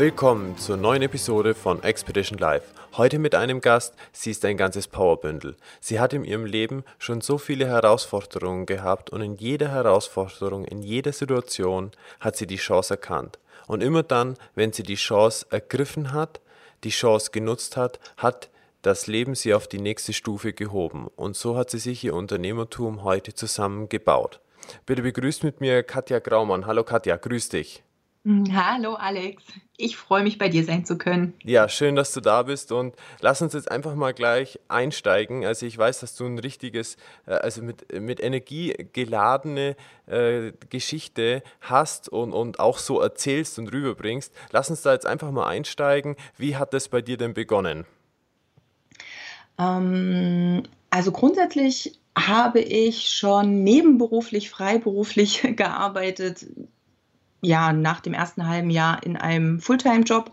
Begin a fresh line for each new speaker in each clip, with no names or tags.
Willkommen zur neuen Episode von Expedition Live. Heute mit einem Gast, sie ist ein ganzes Powerbündel. Sie hat in ihrem Leben schon so viele Herausforderungen gehabt und in jeder Herausforderung, in jeder Situation hat sie die Chance erkannt. Und immer dann, wenn sie die Chance ergriffen hat, die Chance genutzt hat, hat das Leben sie auf die nächste Stufe gehoben. Und so hat sie sich ihr Unternehmertum heute zusammengebaut. Bitte begrüßt mit mir Katja Graumann. Hallo Katja, grüß dich.
Hm, hallo Alex, ich freue mich bei dir sein zu können.
Ja, schön, dass du da bist und lass uns jetzt einfach mal gleich einsteigen. Also ich weiß, dass du ein richtiges, äh, also mit, mit Energie geladene äh, Geschichte hast und, und auch so erzählst und rüberbringst. Lass uns da jetzt einfach mal einsteigen. Wie hat das bei dir denn begonnen?
Ähm, also grundsätzlich habe ich schon nebenberuflich, freiberuflich gearbeitet ja, nach dem ersten halben Jahr in einem Fulltime-Job.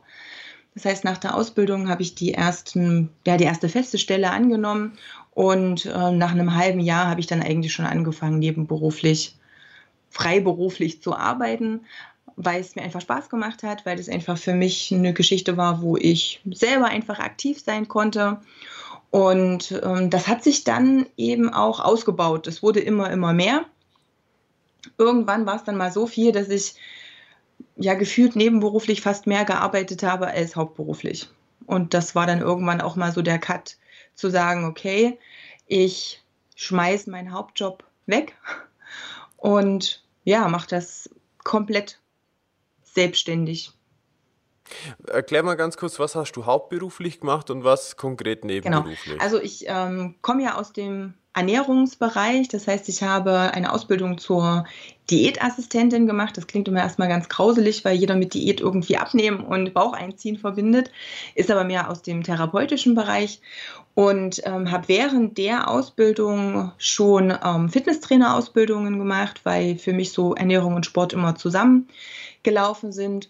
Das heißt, nach der Ausbildung habe ich die, ersten, ja, die erste feste Stelle angenommen und äh, nach einem halben Jahr habe ich dann eigentlich schon angefangen, nebenberuflich, freiberuflich zu arbeiten, weil es mir einfach Spaß gemacht hat, weil das einfach für mich eine Geschichte war, wo ich selber einfach aktiv sein konnte. Und ähm, das hat sich dann eben auch ausgebaut. Es wurde immer, immer mehr irgendwann war es dann mal so viel, dass ich ja gefühlt nebenberuflich fast mehr gearbeitet habe als hauptberuflich. Und das war dann irgendwann auch mal so der Cut, zu sagen, okay, ich schmeiß meinen Hauptjob weg und ja, mache das komplett selbstständig.
Erklär mal ganz kurz, was hast du hauptberuflich gemacht und was konkret genau. nebenberuflich?
Genau. Also ich ähm, komme ja aus dem Ernährungsbereich. Das heißt, ich habe eine Ausbildung zur Diätassistentin gemacht. Das klingt immer erstmal ganz grauselig, weil jeder mit Diät irgendwie abnehmen und Bauch einziehen verbindet, ist aber mehr aus dem therapeutischen Bereich und ähm, habe während der Ausbildung schon ähm, Fitnesstrainer-Ausbildungen gemacht, weil für mich so Ernährung und Sport immer zusammengelaufen sind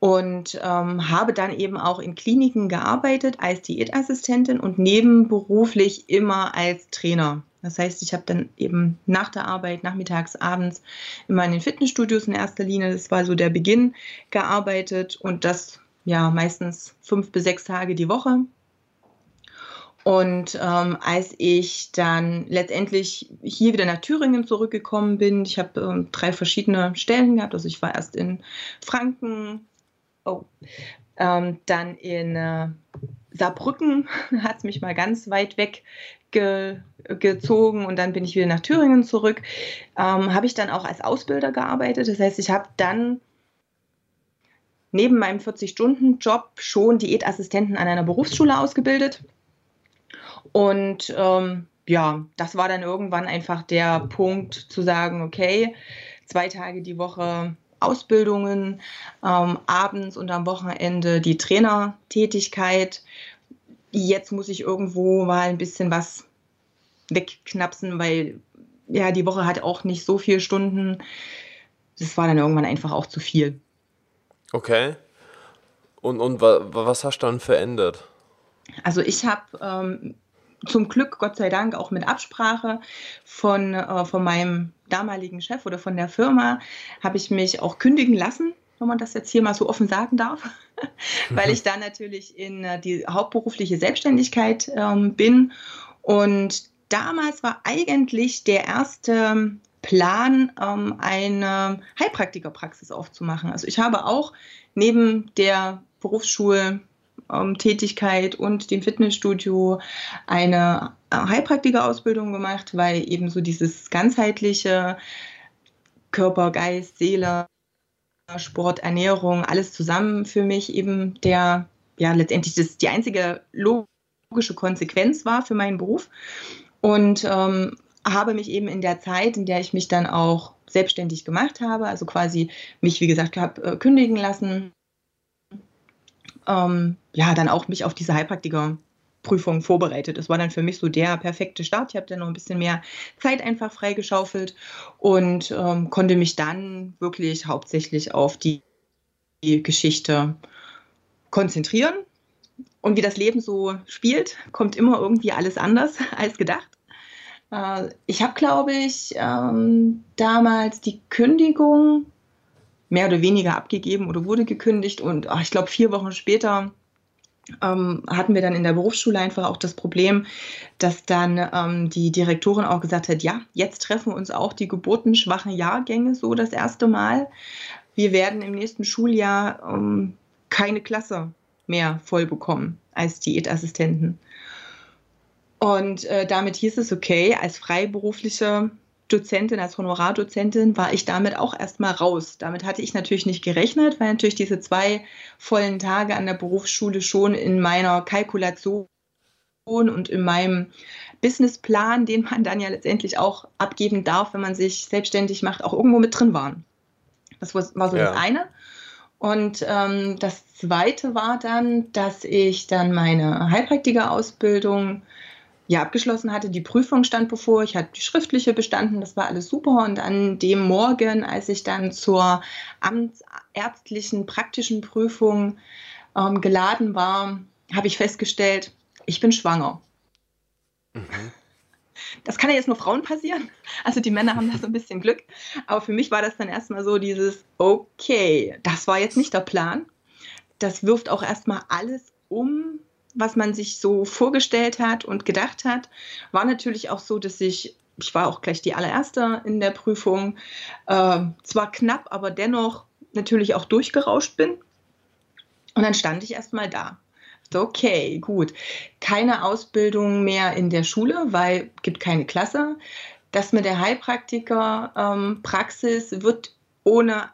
und ähm, habe dann eben auch in Kliniken gearbeitet als Diätassistentin und nebenberuflich immer als Trainer. Das heißt, ich habe dann eben nach der Arbeit, nachmittags, abends immer in den Fitnessstudios in erster Linie, das war so der Beginn, gearbeitet und das ja meistens fünf bis sechs Tage die Woche. Und ähm, als ich dann letztendlich hier wieder nach Thüringen zurückgekommen bin, ich habe ähm, drei verschiedene Stellen gehabt. Also ich war erst in Franken, oh, ähm, dann in äh, Saarbrücken hat es mich mal ganz weit weg ge, gezogen und dann bin ich wieder nach Thüringen zurück. Ähm, habe ich dann auch als Ausbilder gearbeitet. Das heißt, ich habe dann neben meinem 40-Stunden-Job schon Diätassistenten an einer Berufsschule ausgebildet. Und ähm, ja, das war dann irgendwann einfach der Punkt zu sagen, okay, zwei Tage die Woche Ausbildungen, ähm, abends und am Wochenende die Trainertätigkeit. Jetzt muss ich irgendwo mal ein bisschen was wegknapsen, weil ja, die Woche hat auch nicht so viele Stunden. Das war dann irgendwann einfach auch zu viel.
Okay. Und, und was hast du dann verändert?
Also ich habe ähm, zum Glück, Gott sei Dank, auch mit Absprache von, äh, von meinem damaligen Chef oder von der Firma, habe ich mich auch kündigen lassen, wenn man das jetzt hier mal so offen sagen darf, weil ich da natürlich in äh, die hauptberufliche Selbstständigkeit ähm, bin. Und damals war eigentlich der erste Plan, ähm, eine Heilpraktikerpraxis aufzumachen. Also ich habe auch neben der Berufsschule ähm, Tätigkeit und dem Fitnessstudio eine äh, Heilpraktikerausbildung gemacht, weil eben so dieses ganzheitliche Körper, Geist, Seele, Sport, Ernährung, alles zusammen für mich eben der, ja, letztendlich das, die einzige logische Konsequenz war für meinen Beruf. Und ähm, habe mich eben in der Zeit, in der ich mich dann auch selbstständig gemacht habe, also quasi mich, wie gesagt, habe äh, kündigen lassen, ähm, ja dann auch mich auf diese Heilpraktiker-Prüfung vorbereitet. Das war dann für mich so der perfekte Start. Ich habe dann noch ein bisschen mehr Zeit einfach freigeschaufelt und ähm, konnte mich dann wirklich hauptsächlich auf die, die Geschichte konzentrieren. Und wie das Leben so spielt, kommt immer irgendwie alles anders als gedacht. Äh, ich habe, glaube ich, ähm, damals die Kündigung mehr oder weniger abgegeben oder wurde gekündigt und ich glaube vier Wochen später ähm, hatten wir dann in der Berufsschule einfach auch das Problem, dass dann ähm, die Direktorin auch gesagt hat, ja, jetzt treffen uns auch die geburtenschwachen Jahrgänge so das erste Mal. Wir werden im nächsten Schuljahr ähm, keine Klasse mehr voll bekommen als Diätassistenten. Und äh, damit hieß es, okay, als freiberufliche Dozentin, als Honorardozentin war ich damit auch erstmal raus. Damit hatte ich natürlich nicht gerechnet, weil natürlich diese zwei vollen Tage an der Berufsschule schon in meiner Kalkulation und in meinem Businessplan, den man dann ja letztendlich auch abgeben darf, wenn man sich selbstständig macht, auch irgendwo mit drin waren. Das war, so ja. das eine. Und ähm, das zweite war dann, dass ich dann meine Heilpraktiker-Ausbildung ja abgeschlossen hatte. Die Prüfung stand bevor, ich hatte die schriftliche bestanden, das war alles super. Und an dem Morgen, als ich dann zur amtsärztlichen praktischen Prüfung ähm, geladen war, habe ich festgestellt, ich bin schwanger. Mhm. Das kann ja jetzt nur Frauen passieren. Also die Männer haben da so ein bisschen Glück. Aber für mich war das dann erstmal so dieses, okay, das war jetzt nicht der Plan. Das wirft auch erstmal alles um, was man sich so vorgestellt hat und gedacht hat. War natürlich auch so, dass ich, ich war auch gleich die allererste in der Prüfung, äh, zwar knapp, aber dennoch natürlich auch durchgerauscht bin. Und dann stand ich erstmal da. Okay, gut. Keine Ausbildung mehr in der Schule, weil es gibt keine Klasse. Das mit der Heilpraktiker-Praxis ähm, wird ohne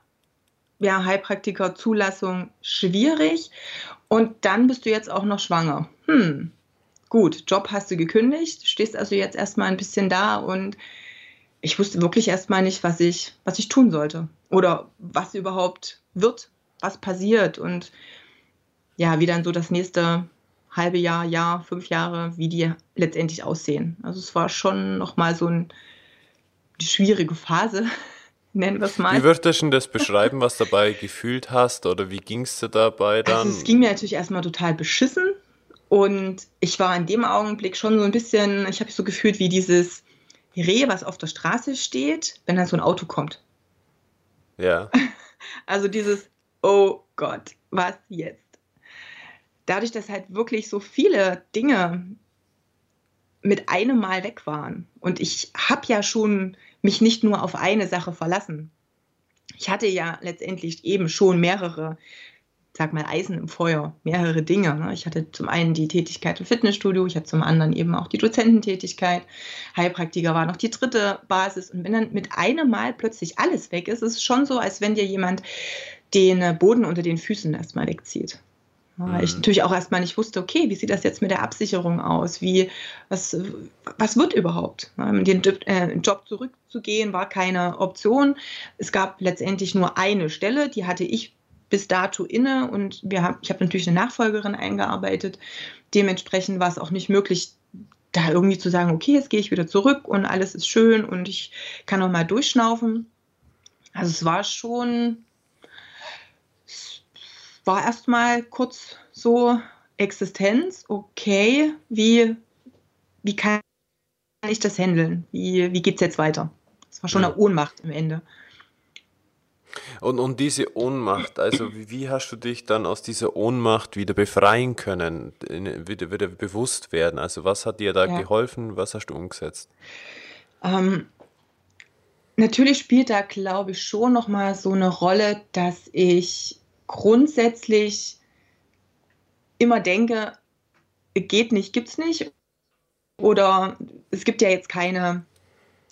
ja, Heilpraktiker-Zulassung schwierig. Und dann bist du jetzt auch noch schwanger. Hm, gut, Job hast du gekündigt, stehst also jetzt erstmal ein bisschen da und ich wusste wirklich erstmal nicht, was ich, was ich tun sollte oder was überhaupt wird, was passiert und ja, wie dann so das nächste halbe Jahr, Jahr, fünf Jahre, wie die letztendlich aussehen. Also es war schon nochmal so ein, eine schwierige Phase, nennen wir es mal.
Wie würdest du das beschreiben, was dabei gefühlt hast oder wie ging es dir dabei dann?
Also es ging mir natürlich erstmal total beschissen und ich war in dem Augenblick schon so ein bisschen, ich habe so gefühlt wie dieses Reh, was auf der Straße steht, wenn dann so ein Auto kommt.
Ja.
Also dieses, oh Gott, was jetzt? Dadurch, dass halt wirklich so viele Dinge mit einem Mal weg waren. Und ich habe ja schon mich nicht nur auf eine Sache verlassen. Ich hatte ja letztendlich eben schon mehrere, sag mal, Eisen im Feuer, mehrere Dinge. Ne? Ich hatte zum einen die Tätigkeit im Fitnessstudio, ich hatte zum anderen eben auch die Dozententätigkeit. Heilpraktiker war noch die dritte Basis. Und wenn dann mit einem Mal plötzlich alles weg ist, ist es schon so, als wenn dir jemand den Boden unter den Füßen erstmal wegzieht. Weil ich mhm. natürlich auch erstmal nicht wusste, okay, wie sieht das jetzt mit der Absicherung aus? Wie, was, was wird überhaupt? Den äh, Job zurückzugehen war keine Option. Es gab letztendlich nur eine Stelle, die hatte ich bis dato inne und wir haben, ich habe natürlich eine Nachfolgerin eingearbeitet. Dementsprechend war es auch nicht möglich, da irgendwie zu sagen, okay, jetzt gehe ich wieder zurück und alles ist schön und ich kann noch mal durchschnaufen. Also es war schon war erstmal kurz so Existenz, okay, wie, wie kann ich das handeln? Wie, wie geht es jetzt weiter? Das war schon eine Ohnmacht im Ende.
Und, und diese Ohnmacht, also wie, wie, hast du dich dann aus dieser Ohnmacht wieder befreien können, wieder, wieder bewusst werden? Also was hat dir da ja. geholfen, was hast du umgesetzt?
Ähm, natürlich spielt da, glaube ich, schon nochmal so eine Rolle, dass ich grundsätzlich immer denke, geht nicht, gibt's nicht. Oder es gibt ja jetzt keine,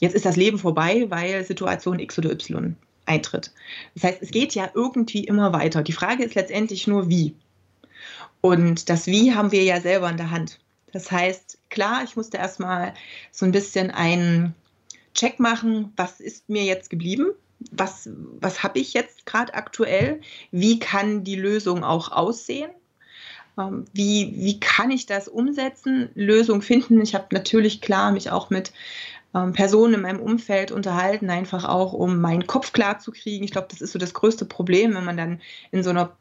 jetzt ist das Leben vorbei, weil Situation X oder Y eintritt. Das heißt, es geht ja irgendwie immer weiter. Die Frage ist letztendlich nur, wie. Und das Wie haben wir ja selber in der Hand. Das heißt, klar, ich musste erstmal so ein bisschen einen Check machen, was ist mir jetzt geblieben? Was, was habe ich jetzt gerade aktuell? Wie kann die Lösung auch aussehen? Ähm, wie, wie kann ich das umsetzen, Lösung finden? Ich habe natürlich klar mich auch mit ähm, Personen in meinem Umfeld unterhalten, einfach auch, um meinen Kopf klar zu kriegen. Ich glaube, das ist so das größte Problem, wenn man dann in so einer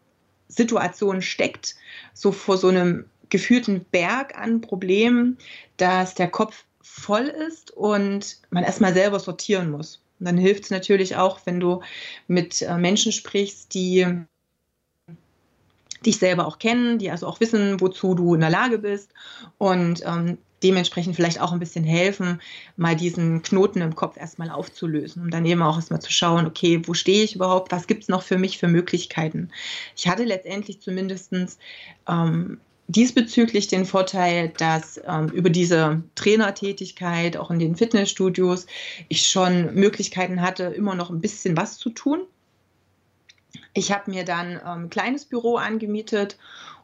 Situation steckt, so vor so einem geführten Berg an Problemen, dass der Kopf voll ist und man erstmal selber sortieren muss. Und dann hilft es natürlich auch, wenn du mit äh, Menschen sprichst, die dich selber auch kennen, die also auch wissen, wozu du in der Lage bist und ähm, dementsprechend vielleicht auch ein bisschen helfen, mal diesen Knoten im Kopf erstmal aufzulösen, um dann eben auch erstmal zu schauen, okay, wo stehe ich überhaupt, was gibt es noch für mich für Möglichkeiten. Ich hatte letztendlich zumindest ähm, diesbezüglich den Vorteil, dass ähm, über diese Trainertätigkeit, auch in den Fitnessstudios, ich schon Möglichkeiten hatte, immer noch ein bisschen was zu tun. Ich habe mir dann ähm, ein kleines Büro angemietet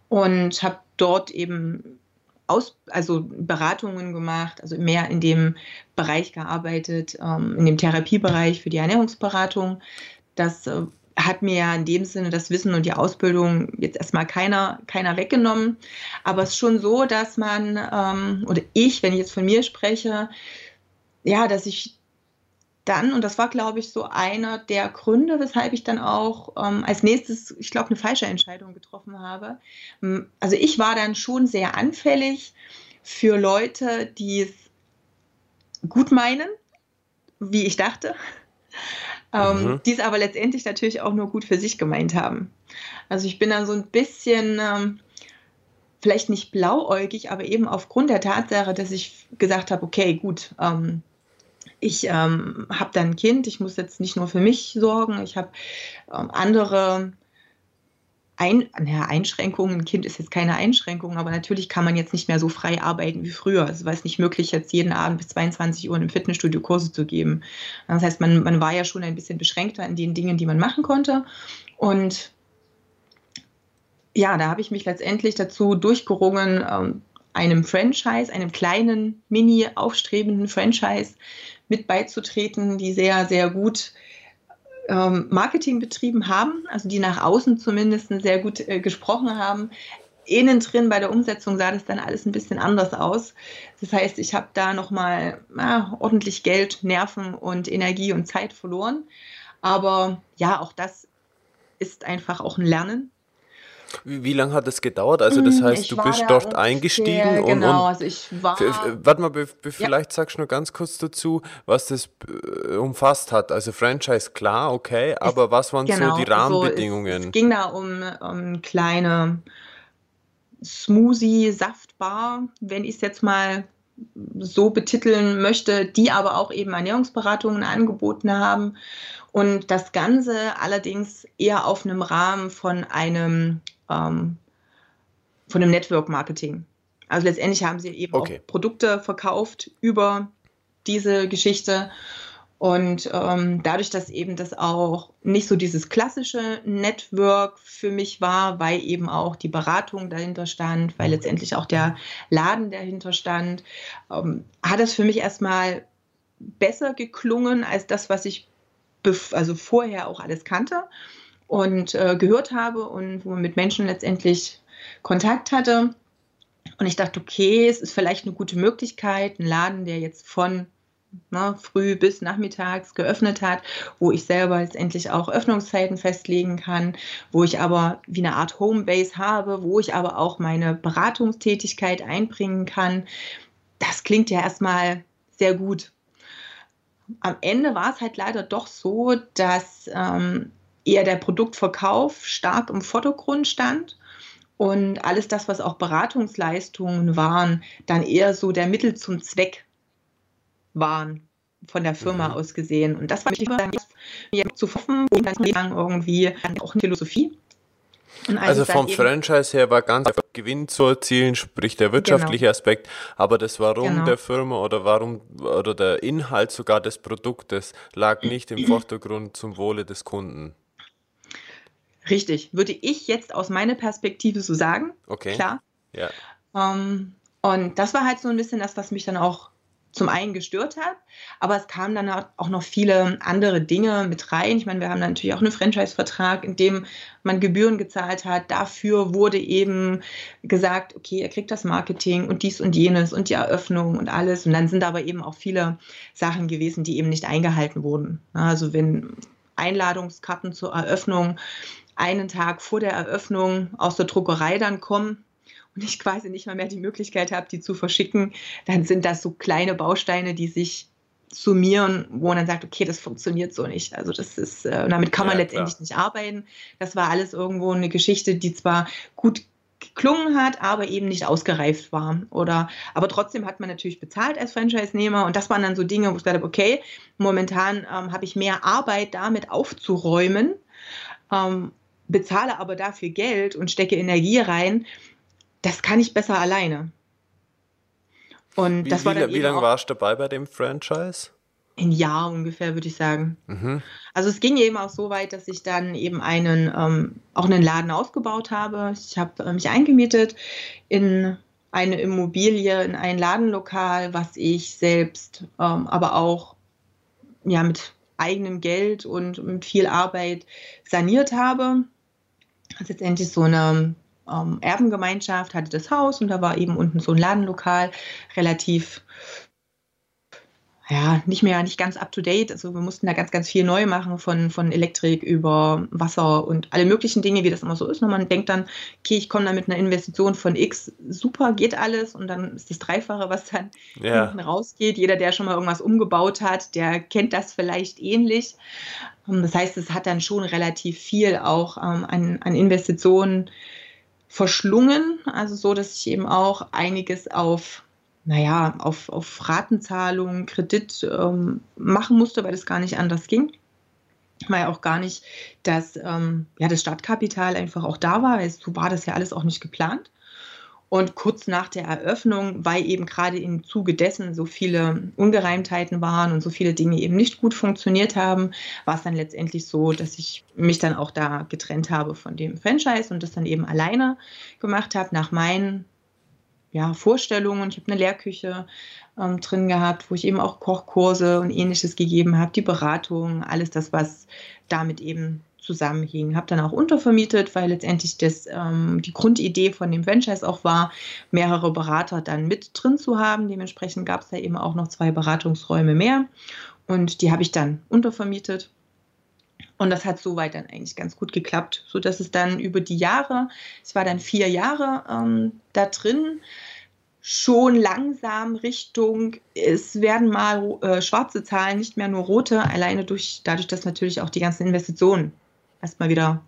und habe dort eben aus, also Beratungen gemacht, also mehr in dem Bereich gearbeitet, ähm, in dem Therapiebereich für die Ernährungsberatung. Das äh, hat mir ja in dem Sinne das Wissen und die Ausbildung jetzt erstmal keiner, keiner weggenommen. Aber es ist schon so, dass man, ähm, oder ich, wenn ich jetzt von mir spreche, ja, dass ich dann, und das war, glaube ich, so einer der Gründe, weshalb ich dann auch ähm, als nächstes, ich glaube, eine falsche Entscheidung getroffen habe. Also ich war dann schon sehr anfällig für Leute, die es gut meinen, wie ich dachte, ähm, mhm. die es aber letztendlich natürlich auch nur gut für sich gemeint haben. Also ich bin dann so ein bisschen... Ähm, vielleicht nicht blauäugig, aber eben aufgrund der Tatsache, dass ich gesagt habe, okay, gut, ähm, ich ähm, habe dann ein Kind, ich muss jetzt nicht nur für mich sorgen, ich habe ähm, andere ein, ja, Einschränkungen. Ein Kind ist jetzt keine Einschränkung, aber natürlich kann man jetzt nicht mehr so frei arbeiten wie früher. Also war es nicht möglich, jetzt jeden Abend bis 22 Uhr einem Fitnessstudio Kurse zu geben. Das heißt, man, man war ja schon ein bisschen beschränkter in den Dingen, die man machen konnte. Und ja, da habe ich mich letztendlich dazu durchgerungen, ähm, einem Franchise, einem kleinen, mini aufstrebenden Franchise mit beizutreten, die sehr, sehr gut Marketing betrieben haben, also die nach außen zumindest sehr gut äh, gesprochen haben. Innen drin bei der Umsetzung sah das dann alles ein bisschen anders aus. Das heißt, ich habe da nochmal ja, ordentlich Geld, Nerven und Energie und Zeit verloren. Aber ja, auch das ist einfach auch ein Lernen.
Wie, wie lange hat es gedauert? Also das hm, heißt, ich du bist dort eingestiegen und,
genau,
und
also ich war.
Warte mal, vielleicht sagst du nur ganz kurz dazu, was das äh, umfasst hat. Also Franchise klar, okay, aber es, was waren genau, so die Rahmenbedingungen?
So, es, es, ging da um, um kleine Smoothie-Saftbar, wenn ich es jetzt mal so betiteln möchte, die aber auch eben Ernährungsberatungen angeboten haben. Und das Ganze allerdings eher auf einem Rahmen von einem ähm, von dem Network Marketing. Also letztendlich haben sie eben okay. auch Produkte verkauft über diese Geschichte. Und ähm, dadurch, dass eben das auch nicht so dieses klassische Network für mich war, weil eben auch die Beratung dahinter stand, weil letztendlich auch der Laden dahinter stand, ähm, hat es für mich erstmal besser geklungen als das, was ich also vorher auch alles kannte und äh, gehört habe und wo man mit Menschen letztendlich Kontakt hatte. Und ich dachte, okay, es ist vielleicht eine gute Möglichkeit, ein Laden, der jetzt von ne, früh bis nachmittags geöffnet hat, wo ich selber letztendlich auch Öffnungszeiten festlegen kann, wo ich aber wie eine Art Homebase habe, wo ich aber auch meine Beratungstätigkeit einbringen kann. Das klingt ja erstmal sehr gut. Am Ende war es halt leider doch so, dass ähm, eher der Produktverkauf stark im Vordergrund stand und alles das, was auch Beratungsleistungen waren, dann eher so der Mittel zum Zweck waren von der Firma mhm. aus gesehen. Und das war mir zu hoffen, dann irgendwie auch eine Philosophie.
Also vom Franchise her war ganz einfach Gewinn zu erzielen, sprich der wirtschaftliche genau. Aspekt, aber das Warum genau. der Firma oder warum oder der Inhalt sogar des Produktes lag nicht im Vordergrund zum Wohle des Kunden.
Richtig, würde ich jetzt aus meiner Perspektive so sagen.
Okay.
Klar.
Ja.
Ähm, und das war halt so ein bisschen das, was mich dann auch zum einen gestört hat, aber es kamen dann auch noch viele andere Dinge mit rein. Ich meine, wir haben natürlich auch einen Franchise-Vertrag, in dem man Gebühren gezahlt hat. Dafür wurde eben gesagt, okay, er kriegt das Marketing und dies und jenes und die Eröffnung und alles. Und dann sind aber eben auch viele Sachen gewesen, die eben nicht eingehalten wurden. Also wenn Einladungskarten zur Eröffnung einen Tag vor der Eröffnung aus der Druckerei dann kommen, und ich quasi nicht mal mehr die Möglichkeit habe, die zu verschicken, dann sind das so kleine Bausteine, die sich summieren, wo man dann sagt, okay, das funktioniert so nicht. Also das ist, äh, damit kann man ja, letztendlich klar. nicht arbeiten. Das war alles irgendwo eine Geschichte, die zwar gut geklungen hat, aber eben nicht ausgereift war. Oder, aber trotzdem hat man natürlich bezahlt als Franchise-Nehmer und das waren dann so Dinge, wo ich habe, okay, momentan ähm, habe ich mehr Arbeit damit aufzuräumen, ähm, bezahle aber dafür Geld und stecke Energie rein, das kann ich besser alleine.
Und wie, das war dann wie, wie lange warst du dabei bei dem Franchise?
Ein Jahr ungefähr, würde ich sagen. Mhm. Also es ging eben auch so weit, dass ich dann eben einen, ähm, auch einen Laden ausgebaut habe. Ich habe äh, mich eingemietet in eine Immobilie, in ein Ladenlokal, was ich selbst, ähm, aber auch ja, mit eigenem Geld und mit viel Arbeit saniert habe. Ist letztendlich so eine ähm, Erbengemeinschaft hatte das Haus und da war eben unten so ein Ladenlokal, relativ ja, nicht mehr, nicht ganz up to date. Also wir mussten da ganz, ganz viel neu machen von, von Elektrik über Wasser und alle möglichen Dinge, wie das immer so ist. Und man denkt dann, okay, ich komme da mit einer Investition von X, super, geht alles. Und dann ist das Dreifache, was dann ja. hinten rausgeht. Jeder, der schon mal irgendwas umgebaut hat, der kennt das vielleicht ähnlich. Das heißt, es hat dann schon relativ viel auch ähm, an, an Investitionen verschlungen, also so, dass ich eben auch einiges auf, naja, auf, auf Ratenzahlungen, Kredit ähm, machen musste, weil das gar nicht anders ging. Weil auch gar nicht das, ähm, ja, das Startkapital einfach auch da war. So war das ja alles auch nicht geplant. Und kurz nach der Eröffnung, weil eben gerade im Zuge dessen so viele Ungereimtheiten waren und so viele Dinge eben nicht gut funktioniert haben, war es dann letztendlich so, dass ich mich dann auch da getrennt habe von dem Franchise und das dann eben alleine gemacht habe, nach meinen ja, Vorstellungen. Ich habe eine Lehrküche ähm, drin gehabt, wo ich eben auch Kochkurse und ähnliches gegeben habe, die Beratung, alles das, was damit eben zusammenhing. Habe dann auch untervermietet, weil letztendlich das, ähm, die Grundidee von dem Franchise auch war, mehrere Berater dann mit drin zu haben. Dementsprechend gab es da eben auch noch zwei Beratungsräume mehr und die habe ich dann untervermietet. Und das hat soweit dann eigentlich ganz gut geklappt, sodass es dann über die Jahre, ich war dann vier Jahre ähm, da drin, schon langsam Richtung, es werden mal äh, schwarze Zahlen, nicht mehr nur rote, alleine durch, dadurch, dass natürlich auch die ganzen Investitionen erstmal wieder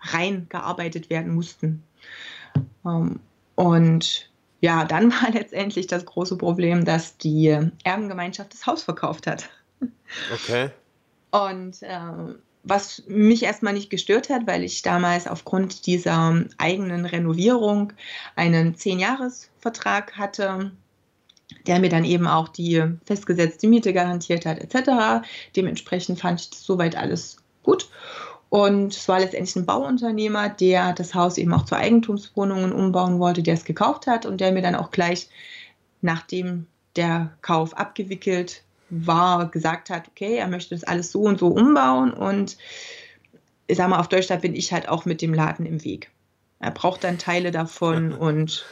reingearbeitet werden mussten. Ähm, und ja, dann war letztendlich das große Problem, dass die Erbengemeinschaft das Haus verkauft hat.
Okay.
Und äh, was mich erstmal nicht gestört hat, weil ich damals aufgrund dieser eigenen Renovierung einen Zehn-Jahres-Vertrag hatte, der mir dann eben auch die festgesetzte Miete garantiert hat, etc. Dementsprechend fand ich das soweit alles gut. Und es war letztendlich ein Bauunternehmer, der das Haus eben auch zu Eigentumswohnungen umbauen wollte, der es gekauft hat und der mir dann auch gleich, nachdem der Kauf abgewickelt war, gesagt hat, okay, er möchte das alles so und so umbauen und ich sag mal, auf Deutschland bin ich halt auch mit dem Laden im Weg. Er braucht dann Teile davon und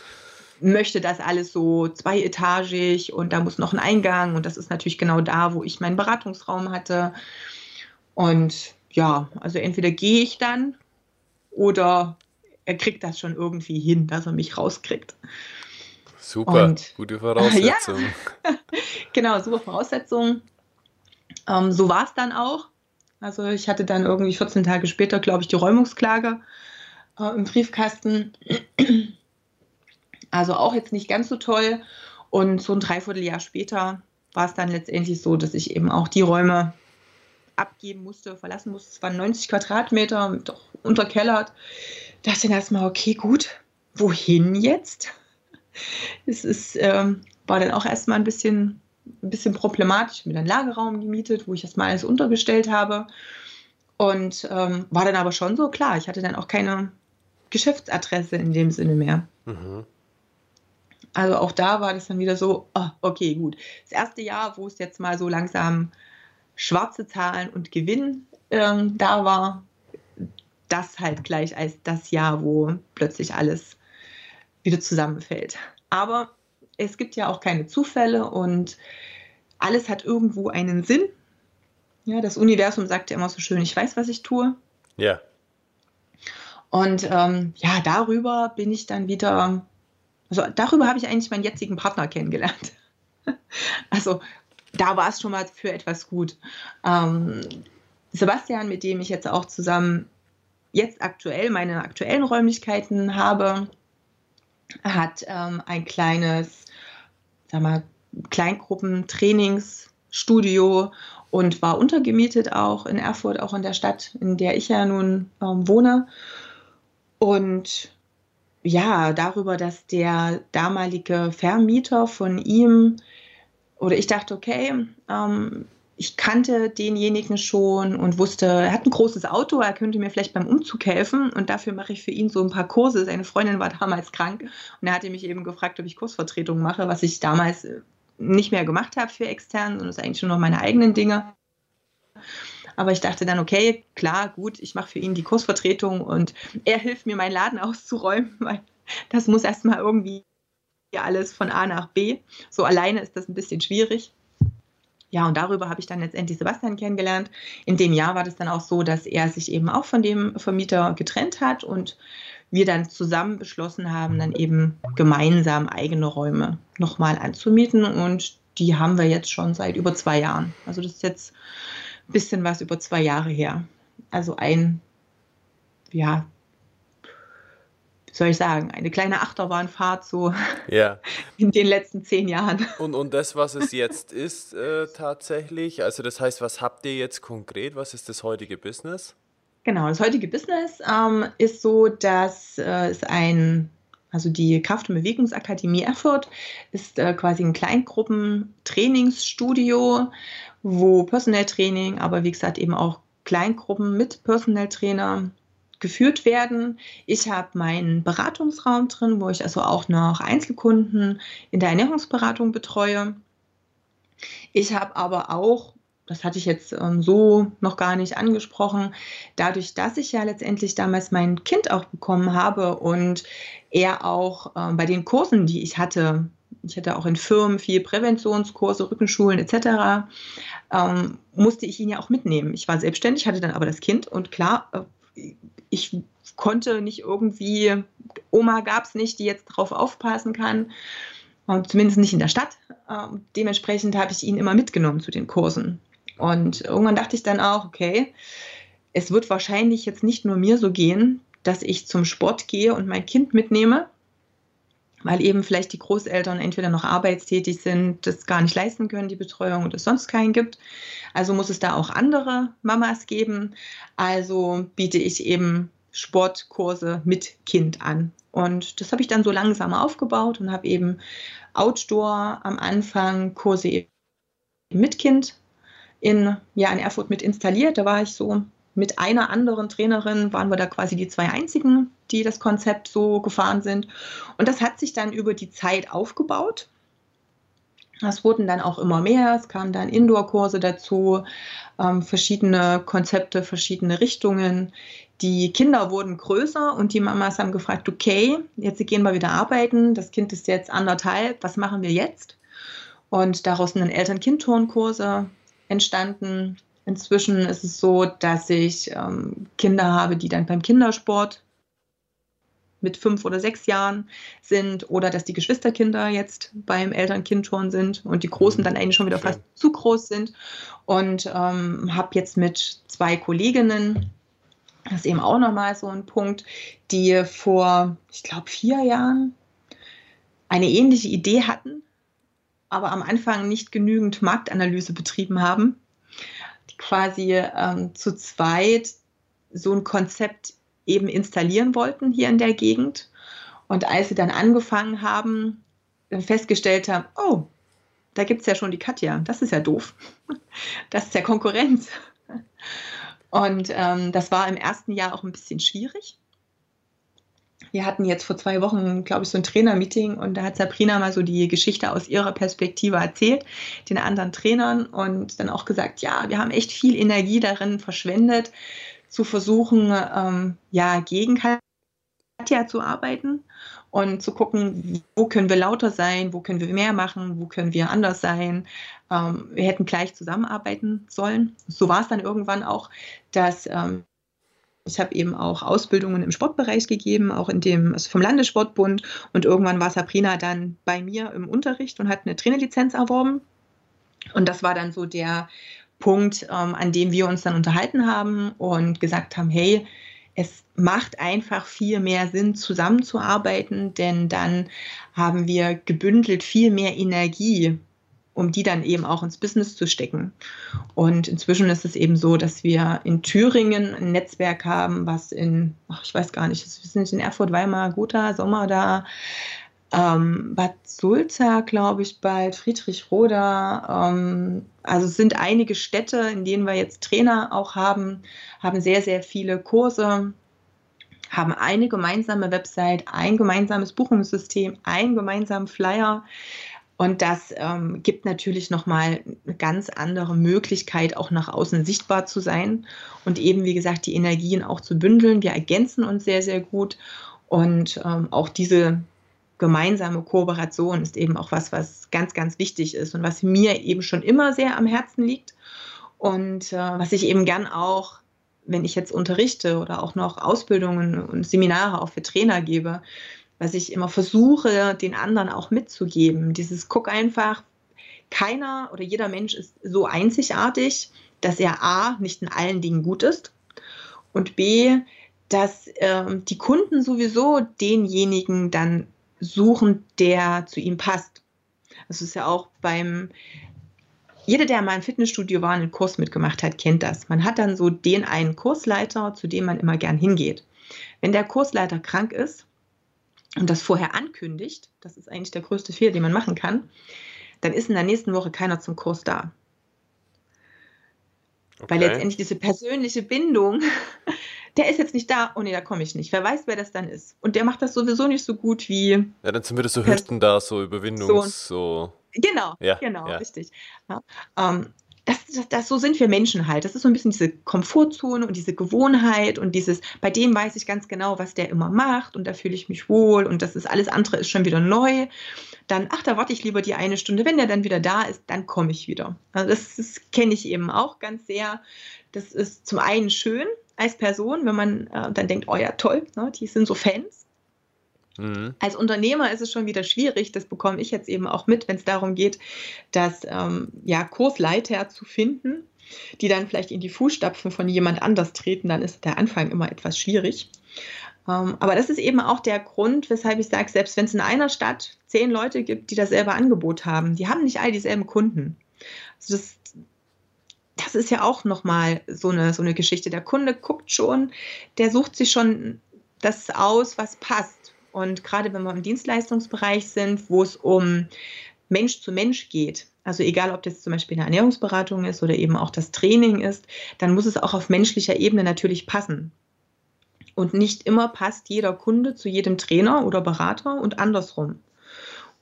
möchte das alles so zweietagig und da muss noch ein Eingang und das ist natürlich genau da, wo ich meinen Beratungsraum hatte. Und ja, also entweder gehe ich dann oder er kriegt das schon irgendwie hin, dass er mich rauskriegt.
Super, und, gute Voraussetzungen.
Ja, genau, super Voraussetzungen. Ähm, so war es dann auch. Also ich hatte dann irgendwie 14 Tage später, glaube ich, die Räumungsklage äh, im Briefkasten. Also auch jetzt nicht ganz so toll. Und so ein Dreivierteljahr später war es dann letztendlich so, dass ich eben auch die Räume abgeben musste, verlassen musste. Es waren 90 Quadratmeter, doch unterkellert. Da dachte ich erstmal, okay, gut, wohin jetzt? Es ist, ähm, war dann auch erstmal ein bisschen, ein bisschen problematisch. Ich habe mir einen Lagerraum gemietet, wo ich erstmal alles untergestellt habe. Und ähm, war dann aber schon so klar, ich hatte dann auch keine Geschäftsadresse in dem Sinne mehr. Mhm. Also auch da war das dann wieder so, oh, okay, gut. Das erste Jahr, wo es jetzt mal so langsam schwarze Zahlen und Gewinn ähm, da war, das halt gleich als das Jahr, wo plötzlich alles wieder zusammenfällt. Aber es gibt ja auch keine Zufälle und alles hat irgendwo einen Sinn. Ja, das Universum sagt ja immer so schön, ich weiß, was ich tue.
Ja.
Und ähm, ja, darüber bin ich dann wieder, also darüber habe ich eigentlich meinen jetzigen Partner kennengelernt. also da war es schon mal für etwas gut. Ähm, Sebastian, mit dem ich jetzt auch zusammen jetzt aktuell meine aktuellen Räumlichkeiten habe, hat ähm, ein kleines, sag mal, Kleingruppentrainingsstudio und war untergemietet auch in Erfurt, auch in der Stadt, in der ich ja nun ähm, wohne. Und ja, darüber, dass der damalige Vermieter von ihm, oder ich dachte, okay, ähm, ich kannte denjenigen schon und wusste, er hat ein großes Auto, er könnte mir vielleicht beim Umzug helfen und dafür mache ich für ihn so ein paar Kurse. Seine Freundin war damals krank und er hatte mich eben gefragt, ob ich Kursvertretung mache, was ich damals nicht mehr gemacht habe für extern, sondern es eigentlich schon noch meine eigenen Dinge. Aber ich dachte dann, okay, klar, gut, ich mache für ihn die Kursvertretung und er hilft mir, meinen Laden auszuräumen, weil das muss erstmal irgendwie alles von A nach B. So alleine ist das ein bisschen schwierig. Ja, und darüber habe ich dann letztendlich Sebastian kennengelernt. In dem Jahr war das dann auch so, dass er sich eben auch von dem Vermieter getrennt hat und wir dann zusammen beschlossen haben, dann eben gemeinsam eigene Räume nochmal anzumieten. Und die haben wir jetzt schon seit über zwei Jahren. Also das ist jetzt ein bisschen was über zwei Jahre her. Also ein, ja, soll ich sagen, eine kleine Achterbahnfahrt so
ja.
in den letzten zehn Jahren.
Und, und das, was es jetzt ist äh, tatsächlich, also das heißt, was habt ihr jetzt konkret? Was ist das heutige Business?
Genau, das heutige Business ähm, ist so, dass äh, es ein, also die Kraft- und Bewegungsakademie Erfurt ist äh, quasi ein Kleingruppen-Trainingsstudio, wo Personal Training, aber wie gesagt eben auch Kleingruppen mit Personal Trainer geführt werden. Ich habe meinen Beratungsraum drin, wo ich also auch noch Einzelkunden in der Ernährungsberatung betreue. Ich habe aber auch, das hatte ich jetzt ähm, so noch gar nicht angesprochen, dadurch, dass ich ja letztendlich damals mein Kind auch bekommen habe und er auch ähm, bei den Kursen, die ich hatte, ich hatte auch in Firmen viel Präventionskurse, Rückenschulen etc., ähm, musste ich ihn ja auch mitnehmen. Ich war selbstständig, hatte dann aber das Kind und klar, äh, ich konnte nicht irgendwie, Oma gab es nicht, die jetzt drauf aufpassen kann, zumindest nicht in der Stadt. Ähm, dementsprechend habe ich ihn immer mitgenommen zu den Kursen. Und irgendwann dachte ich dann auch, okay, es wird wahrscheinlich jetzt nicht nur mir so gehen, dass ich zum Sport gehe und mein Kind mitnehme, weil eben vielleicht die Großeltern entweder noch arbeitstätig sind, das gar nicht leisten können, die Betreuung und es sonst keinen gibt. Also muss es da auch andere Mamas geben. Also biete ich eben Sportkurse mit Kind an. Und das habe ich dann so langsam aufgebaut und habe eben Outdoor am Anfang Kurse mit Kind in, ja, in Erfurt mit installiert. Da war ich so mit einer anderen Trainerin waren wir da quasi die zwei einzigen, die das Konzept so gefahren sind. Und das hat sich dann über die Zeit aufgebaut. Es wurden dann auch immer mehr, es kamen dann Indoor-Kurse dazu, ähm, verschiedene Konzepte, verschiedene Richtungen. Die Kinder wurden größer und die Mamas haben gefragt, okay, jetzt gehen wir wieder arbeiten, das Kind ist jetzt anderthalb, was machen wir jetzt? Und daraus sind dann Eltern-Kind-Turnkurse entstanden. Inzwischen ist es so, dass ich ähm, Kinder habe, die dann beim Kindersport mit fünf oder sechs Jahren sind oder dass die Geschwisterkinder jetzt beim Eltern-Kind-Turn sind und die Großen mhm. dann eigentlich schon wieder fast zu groß sind. Und ähm, habe jetzt mit zwei Kolleginnen, das ist eben auch nochmal so ein Punkt, die vor, ich glaube, vier Jahren eine ähnliche Idee hatten, aber am Anfang nicht genügend Marktanalyse betrieben haben quasi ähm, zu zweit so ein Konzept eben installieren wollten hier in der Gegend. Und als sie dann angefangen haben, festgestellt haben, oh, da gibt es ja schon die Katja, das ist ja doof. Das ist ja Konkurrenz. Und ähm, das war im ersten Jahr auch ein bisschen schwierig. Wir hatten jetzt vor zwei Wochen, glaube ich, so ein Trainermeeting und da hat Sabrina mal so die Geschichte aus ihrer Perspektive erzählt, den anderen Trainern und dann auch gesagt, ja, wir haben echt viel Energie darin verschwendet, zu versuchen, ähm, ja, gegen Katja zu arbeiten und zu gucken, wo können wir lauter sein, wo können wir mehr machen, wo können wir anders sein. Ähm, wir hätten gleich zusammenarbeiten sollen. So war es dann irgendwann auch, dass ähm, ich habe eben auch Ausbildungen im Sportbereich gegeben, auch in dem also vom Landessportbund. Und irgendwann war Sabrina dann bei mir im Unterricht und hat eine Trainerlizenz erworben. Und das war dann so der Punkt, ähm, an dem wir uns dann unterhalten haben und gesagt haben, hey, es macht einfach viel mehr Sinn, zusammenzuarbeiten, denn dann haben wir gebündelt viel mehr Energie um die dann eben auch ins Business zu stecken. Und inzwischen ist es eben so, dass wir in Thüringen ein Netzwerk haben, was in, ach, ich weiß gar nicht, wir sind in Erfurt, Weimar, Gotha, Sommer da, ähm, Bad Sulza, glaube ich, bald, Friedrichroda. Ähm, also es sind einige Städte, in denen wir jetzt Trainer auch haben, haben sehr, sehr viele Kurse, haben eine gemeinsame Website, ein gemeinsames Buchungssystem, einen gemeinsamen Flyer. Und das ähm, gibt natürlich nochmal eine ganz andere Möglichkeit, auch nach außen sichtbar zu sein und eben, wie gesagt, die Energien auch zu bündeln. Wir ergänzen uns sehr, sehr gut. Und ähm, auch diese gemeinsame Kooperation ist eben auch was, was ganz, ganz wichtig ist und was mir eben schon immer sehr am Herzen liegt. Und äh, was ich eben gern auch, wenn ich jetzt unterrichte oder auch noch Ausbildungen und Seminare auch für Trainer gebe, was ich immer versuche, den anderen auch mitzugeben. Dieses guck einfach, keiner oder jeder Mensch ist so einzigartig, dass er A, nicht in allen Dingen gut ist und B, dass äh, die Kunden sowieso denjenigen dann suchen, der zu ihm passt. Das ist ja auch beim, jeder, der mal im Fitnessstudio war und einen Kurs mitgemacht hat, kennt das. Man hat dann so den einen Kursleiter, zu dem man immer gern hingeht. Wenn der Kursleiter krank ist, und das vorher ankündigt, das ist eigentlich der größte Fehler, den man machen kann, dann ist in der nächsten Woche keiner zum Kurs da. Okay. Weil letztendlich diese persönliche Bindung, der ist jetzt nicht da, oh nee, da komme ich nicht. Wer weiß, wer das dann ist. Und der macht das sowieso nicht so gut wie.
Ja, dann sind wir so Hürden da, so Überwindungs. So,
Genau, ja, genau, ja. richtig. Ja. Ähm, das, das, das, so sind wir Menschen halt. Das ist so ein bisschen diese Komfortzone und diese Gewohnheit und dieses, bei dem weiß ich ganz genau, was der immer macht und da fühle ich mich wohl und das ist alles andere ist schon wieder neu. Dann, ach, da warte ich lieber die eine Stunde. Wenn der dann wieder da ist, dann komme ich wieder. Also das, das kenne ich eben auch ganz sehr. Das ist zum einen schön als Person, wenn man äh, dann denkt, oh ja, toll, ne, die sind so Fans. Mhm. Als Unternehmer ist es schon wieder schwierig, das bekomme ich jetzt eben auch mit, wenn es darum geht, dass ähm, ja, Kursleiter zu finden, die dann vielleicht in die Fußstapfen von jemand anders treten, dann ist der Anfang immer etwas schwierig. Ähm, aber das ist eben auch der Grund, weshalb ich sage, selbst wenn es in einer Stadt zehn Leute gibt, die dasselbe Angebot haben, die haben nicht all dieselben Kunden. Also das, das ist ja auch nochmal so eine, so eine Geschichte. Der Kunde guckt schon, der sucht sich schon das aus, was passt. Und gerade wenn wir im Dienstleistungsbereich sind, wo es um Mensch zu Mensch geht, also egal ob das zum Beispiel eine Ernährungsberatung ist oder eben auch das Training ist, dann muss es auch auf menschlicher Ebene natürlich passen. Und nicht immer passt jeder Kunde zu jedem Trainer oder Berater und andersrum.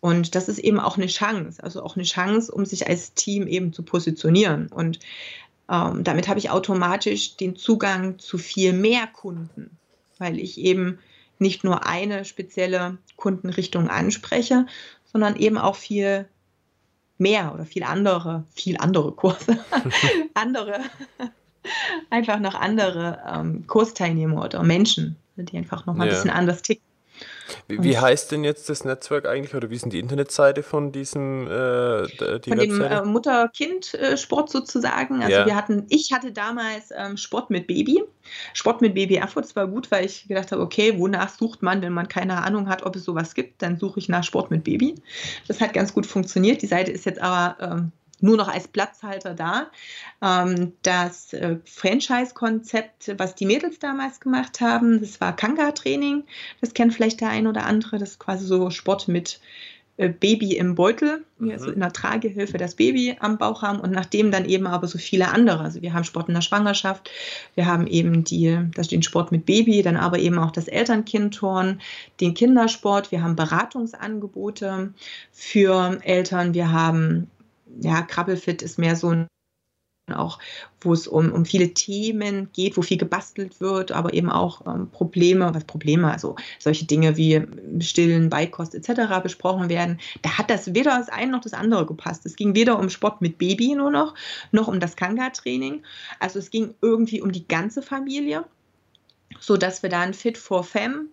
Und das ist eben auch eine Chance, also auch eine Chance, um sich als Team eben zu positionieren. Und ähm, damit habe ich automatisch den Zugang zu viel mehr Kunden, weil ich eben nicht nur eine spezielle Kundenrichtung anspreche, sondern eben auch viel mehr oder viel andere, viel andere Kurse, andere, einfach noch andere ähm, Kursteilnehmer oder Menschen, die einfach noch mal ja. ein bisschen anders ticken.
Wie, wie, heißt denn jetzt das Netzwerk eigentlich oder wie ist denn die Internetseite von diesem äh,
die Von dem äh, Mutter-Kind-Sport sozusagen. Also ja. wir hatten, ich hatte damals ähm, Sport mit Baby. Sport mit Baby Erfurt war gut, weil ich gedacht habe, okay, wonach sucht man, wenn man keine Ahnung hat, ob es sowas gibt, dann suche ich nach Sport mit Baby. Das hat ganz gut funktioniert. Die Seite ist jetzt aber ähm, nur noch als Platzhalter da. Ähm, das äh, Franchise-Konzept, was die Mädels damals gemacht haben, das war Kanga-Training. Das kennt vielleicht der ein oder andere. Das ist quasi so Sport mit äh, Baby im Beutel, also in der Tragehilfe das Baby am Bauch haben und nachdem dann eben aber so viele andere. Also wir haben Sport in der Schwangerschaft, wir haben eben die, das den Sport mit Baby, dann aber eben auch das Eltern-Kind-Turn, den Kindersport, wir haben Beratungsangebote für Eltern, wir haben ja, Krabbelfit ist mehr so ein auch, wo es um, um viele Themen geht, wo viel gebastelt wird, aber eben auch ähm, Probleme, was Probleme, also solche Dinge wie Stillen, Beikost etc. besprochen werden. Da hat das weder das eine noch das andere gepasst. Es ging weder um Sport mit Baby nur noch, noch um das Kanga-Training. Also es ging irgendwie um die ganze Familie, sodass wir dann Fit for Fem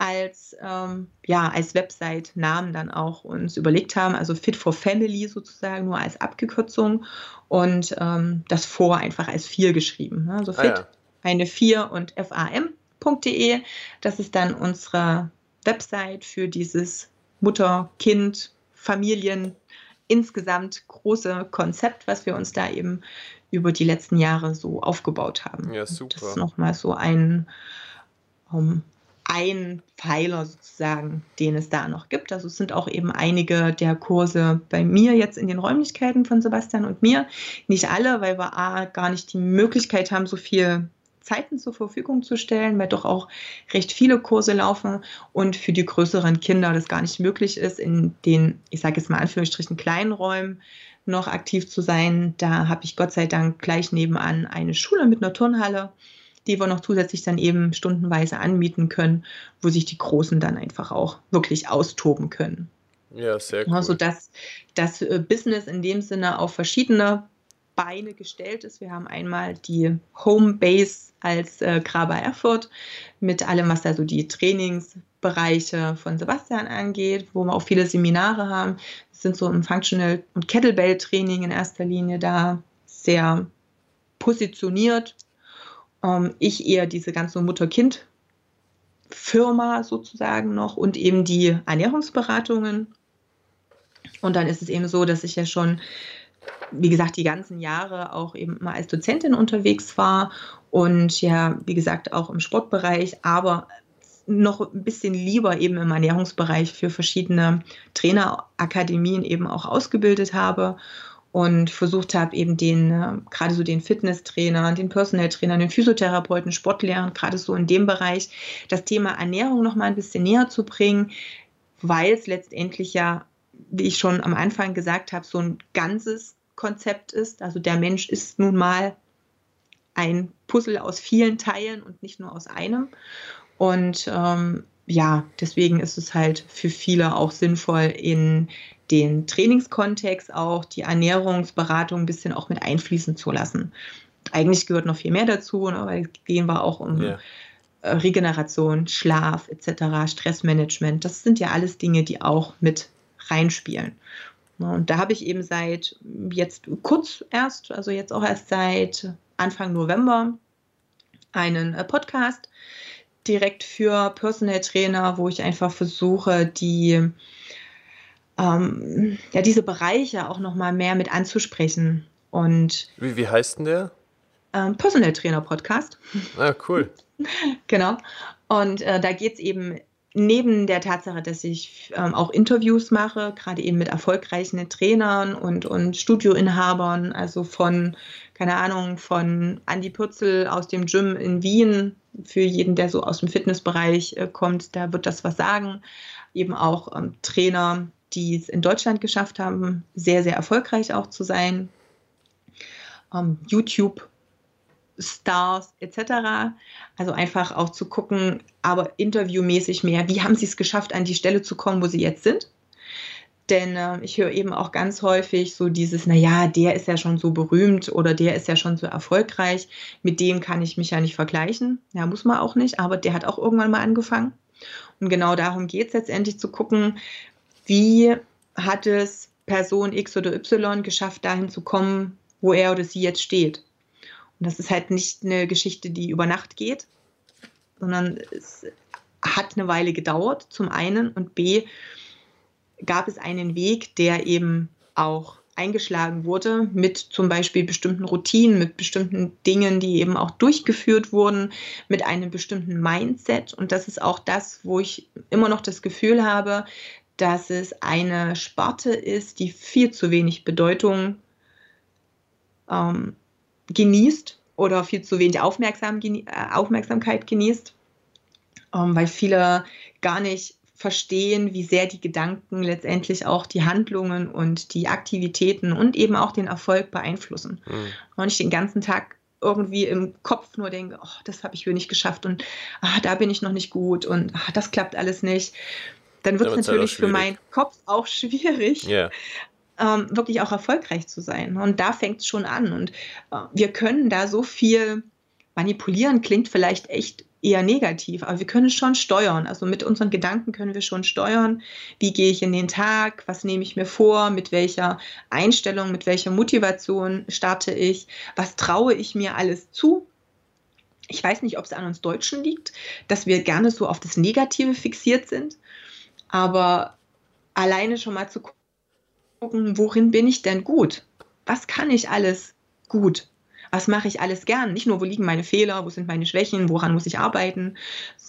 als, ähm, ja, als Website-Namen dann auch uns überlegt haben, also Fit for Family sozusagen nur als Abgekürzung und ähm, das vor einfach als 4 geschrieben. Ne? Also Fit, ah, ja. eine 4 und fam.de. Das ist dann unsere Website für dieses Mutter, Kind, Familien, insgesamt große Konzept, was wir uns da eben über die letzten Jahre so aufgebaut haben. Ja, super. das ist nochmal so ein um, ein Pfeiler sozusagen, den es da noch gibt. Also es sind auch eben einige der Kurse bei mir jetzt in den Räumlichkeiten von Sebastian und mir. Nicht alle, weil wir A, gar nicht die Möglichkeit haben, so viel Zeiten zur Verfügung zu stellen, weil doch auch recht viele Kurse laufen und für die größeren Kinder das gar nicht möglich ist, in den, ich sage jetzt mal Anführungsstrichen, kleinen Räumen noch aktiv zu sein. Da habe ich Gott sei Dank gleich nebenan eine Schule mit einer Turnhalle die wir noch zusätzlich dann eben stundenweise anmieten können, wo sich die Großen dann einfach auch wirklich austoben können. Ja, sehr cool. Also dass das äh, Business in dem Sinne auf verschiedene Beine gestellt ist. Wir haben einmal die Homebase als äh, Graber Erfurt mit allem, was da so die Trainingsbereiche von Sebastian angeht, wo wir auch viele Seminare haben. Wir sind so im Functional- und Kettlebell-Training in erster Linie da sehr positioniert, ähm, ich eher diese ganze Mutter-Kind-Firma sozusagen noch und eben die Ernährungsberatungen. Und dann ist es eben so, dass ich ja schon, wie gesagt, die ganzen Jahre auch eben mal als Dozentin unterwegs war und ja, wie gesagt, auch im Sportbereich, aber noch ein bisschen lieber eben im Ernährungsbereich für verschiedene Trainerakademien eben auch ausgebildet habe und versucht habe, eben den, äh, gerade so den Fitnesstrainer, den Personal Trainer, den Physiotherapeuten, Sportlehrern, gerade so in dem Bereich, das Thema Ernährung noch mal ein bisschen näher zu bringen, weil es letztendlich ja, wie ich schon am Anfang gesagt habe, so ein ganzes Konzept ist. Also der Mensch ist nun mal ein Puzzle aus vielen Teilen und nicht nur aus einem. Und ähm, ja, deswegen ist es halt für viele auch sinnvoll, in den Trainingskontext auch die Ernährungsberatung ein bisschen auch mit einfließen zu lassen. Eigentlich gehört noch viel mehr dazu, ne, weil gehen wir auch um ja. Äh, Regeneration, Schlaf etc., Stressmanagement. Das sind ja alles Dinge, die auch mit reinspielen. Ne, und da habe ich eben seit jetzt kurz erst, also jetzt auch erst seit Anfang November, einen äh, Podcast direkt für Personal Trainer, wo ich einfach versuche, die ähm, ja, diese Bereiche auch noch mal mehr mit anzusprechen. Und
wie, wie heißt denn der?
Ähm, Personal Trainer Podcast.
Ah, cool.
genau. Und äh, da geht es eben neben der Tatsache, dass ich ähm, auch Interviews mache, gerade eben mit erfolgreichen Trainern und, und Studioinhabern, also von, keine Ahnung, von Andy Pürzel aus dem Gym in Wien, für jeden, der so aus dem Fitnessbereich äh, kommt, da wird das was sagen. Eben auch ähm, Trainer, die es in Deutschland geschafft haben, sehr, sehr erfolgreich auch zu sein. Ähm, YouTube Stars etc. Also einfach auch zu gucken, aber interviewmäßig mehr, wie haben sie es geschafft, an die Stelle zu kommen, wo sie jetzt sind. Denn äh, ich höre eben auch ganz häufig so dieses, naja, der ist ja schon so berühmt oder der ist ja schon so erfolgreich, mit dem kann ich mich ja nicht vergleichen. Ja, muss man auch nicht, aber der hat auch irgendwann mal angefangen. Und genau darum geht es letztendlich zu gucken, wie hat es Person X oder Y geschafft, dahin zu kommen, wo er oder sie jetzt steht. Und das ist halt nicht eine Geschichte, die über Nacht geht, sondern es hat eine Weile gedauert, zum einen, und B, gab es einen Weg, der eben auch eingeschlagen wurde mit zum Beispiel bestimmten Routinen, mit bestimmten Dingen, die eben auch durchgeführt wurden, mit einem bestimmten Mindset. Und das ist auch das, wo ich immer noch das Gefühl habe, dass es eine Sparte ist, die viel zu wenig Bedeutung ähm, genießt oder viel zu wenig Aufmerksam, äh, Aufmerksamkeit genießt, ähm, weil viele gar nicht verstehen, wie sehr die Gedanken letztendlich auch die Handlungen und die Aktivitäten und eben auch den Erfolg beeinflussen. Mhm. Und ich den ganzen Tag irgendwie im Kopf nur denke, oh, das habe ich wieder nicht geschafft und ah, da bin ich noch nicht gut und ah, das klappt alles nicht, dann wird es natürlich für meinen Kopf auch schwierig, yeah. ähm, wirklich auch erfolgreich zu sein. Und da fängt es schon an. Und äh, wir können da so viel manipulieren, klingt vielleicht echt eher negativ, aber wir können es schon steuern. Also mit unseren Gedanken können wir schon steuern, wie gehe ich in den Tag, was nehme ich mir vor, mit welcher Einstellung, mit welcher Motivation starte ich, was traue ich mir alles zu. Ich weiß nicht, ob es an uns Deutschen liegt, dass wir gerne so auf das Negative fixiert sind, aber alleine schon mal zu gucken, worin bin ich denn gut? Was kann ich alles gut? Was mache ich alles gern. Nicht nur, wo liegen meine Fehler, wo sind meine Schwächen, woran muss ich arbeiten,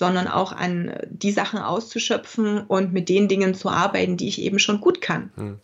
sondern auch an die Sachen auszuschöpfen und mit den Dingen zu arbeiten, die ich eben schon gut kann. Hm.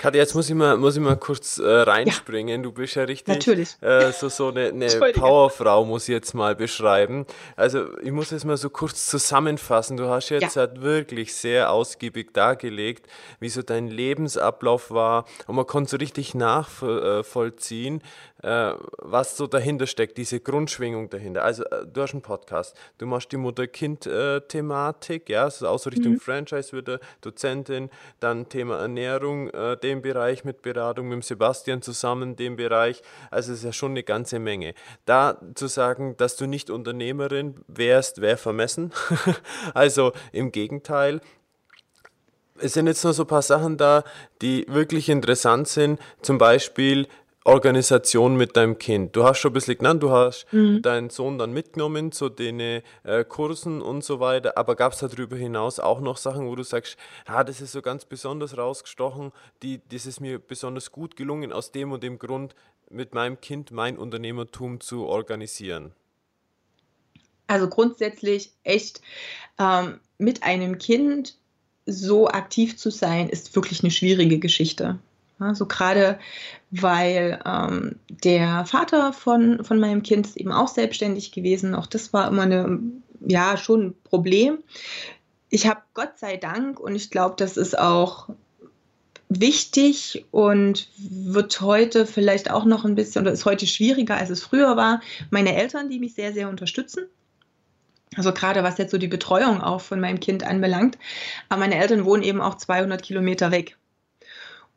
Katja, jetzt muss ich mal, muss ich mal kurz äh, reinspringen. Ja. Du bist ja richtig
Natürlich.
Äh, so, so eine, eine Powerfrau, muss ich jetzt mal beschreiben. Also ich muss es mal so kurz zusammenfassen. Du hast jetzt ja. halt wirklich sehr ausgiebig dargelegt, wie so dein Lebensablauf war und man konnte so richtig nachvollziehen, äh, was so dahinter steckt, diese Grundschwingung dahinter. Also äh, du hast einen Podcast, du machst die Mutter-Kind-Thematik, ja, also auch so Richtung mhm. Franchise wieder, Dozentin, dann Thema Ernährung, äh, den Bereich mit Beratung mit dem Sebastian zusammen, den Bereich, also es ist ja schon eine ganze Menge. Da zu sagen, dass du nicht Unternehmerin wärst, wäre vermessen. also im Gegenteil, es sind jetzt noch so ein paar Sachen da, die wirklich interessant sind. Zum Beispiel, Organisation mit deinem Kind. Du hast schon ein bisschen genannt, du hast mhm. deinen Sohn dann mitgenommen zu den äh, Kursen und so weiter, aber gab es darüber hinaus auch noch Sachen, wo du sagst, ah, das ist so ganz besonders rausgestochen, die, das ist mir besonders gut gelungen, aus dem und dem Grund mit meinem Kind mein Unternehmertum zu organisieren?
Also grundsätzlich echt ähm, mit einem Kind so aktiv zu sein, ist wirklich eine schwierige Geschichte. Also gerade weil ähm, der Vater von, von meinem Kind ist eben auch selbstständig gewesen. Auch das war immer eine, ja, schon ein Problem. Ich habe Gott sei Dank und ich glaube, das ist auch wichtig und wird heute vielleicht auch noch ein bisschen oder ist heute schwieriger, als es früher war. Meine Eltern, die mich sehr, sehr unterstützen. Also gerade was jetzt so die Betreuung auch von meinem Kind anbelangt. Aber meine Eltern wohnen eben auch 200 Kilometer weg.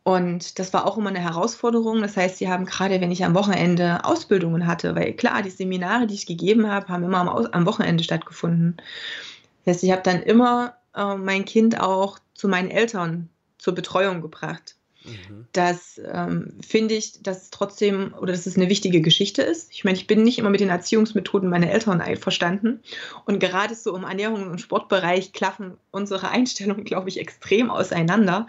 Und das war auch immer eine Herausforderung. Das heißt, sie haben gerade, wenn ich am Wochenende Ausbildungen hatte, weil klar, die Seminare, die ich gegeben habe, haben immer am, am Wochenende stattgefunden. Das heißt, ich habe dann immer äh, mein Kind auch zu meinen Eltern zur Betreuung gebracht. Mhm. Das ähm, finde ich, dass es trotzdem oder dass es eine wichtige Geschichte ist. Ich meine, ich bin nicht immer mit den Erziehungsmethoden meiner Eltern einverstanden. Und gerade so im Ernährung und Sportbereich klaffen unsere Einstellungen, glaube ich, extrem auseinander.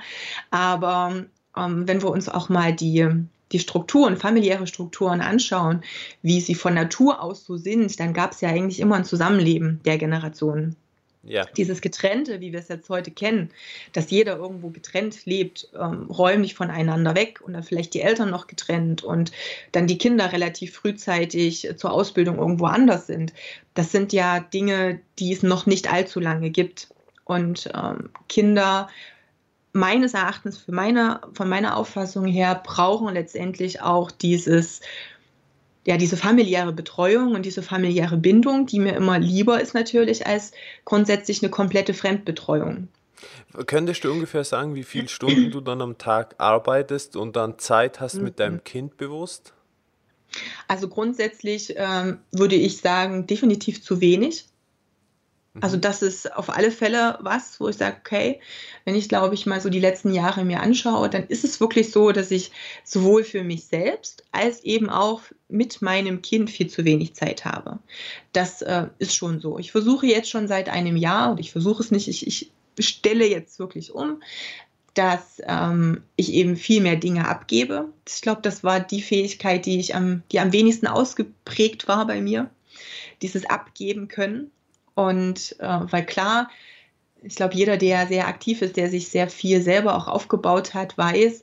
Aber wenn wir uns auch mal die, die Strukturen, familiäre Strukturen anschauen, wie sie von Natur aus so sind, dann gab es ja eigentlich immer ein Zusammenleben der Generationen. Ja. Dieses Getrennte, wie wir es jetzt heute kennen, dass jeder irgendwo getrennt lebt, ähm, räumlich voneinander weg und dann vielleicht die Eltern noch getrennt und dann die Kinder relativ frühzeitig zur Ausbildung irgendwo anders sind. Das sind ja Dinge, die es noch nicht allzu lange gibt. Und ähm, Kinder meines Erachtens, für meine, von meiner Auffassung her, brauchen letztendlich auch dieses, ja, diese familiäre Betreuung und diese familiäre Bindung, die mir immer lieber ist natürlich als grundsätzlich eine komplette Fremdbetreuung.
Könntest du ungefähr sagen, wie viele Stunden du dann am Tag arbeitest und dann Zeit hast mit deinem mhm. Kind bewusst?
Also grundsätzlich ähm, würde ich sagen, definitiv zu wenig. Also mhm. das ist auf alle Fälle was, wo ich sage, okay, wenn ich glaube ich mal so die letzten Jahre mir anschaue, dann ist es wirklich so, dass ich sowohl für mich selbst als eben auch mit meinem Kind viel zu wenig Zeit habe. Das äh, ist schon so. Ich versuche jetzt schon seit einem Jahr und ich versuche es nicht, ich, ich stelle jetzt wirklich um, dass ähm, ich eben viel mehr Dinge abgebe. Ich glaube, das war die Fähigkeit, die ich am, die am wenigsten ausgeprägt war bei mir. Dieses Abgeben können und äh, weil klar, ich glaube, jeder, der sehr aktiv ist, der sich sehr viel selber auch aufgebaut hat, weiß,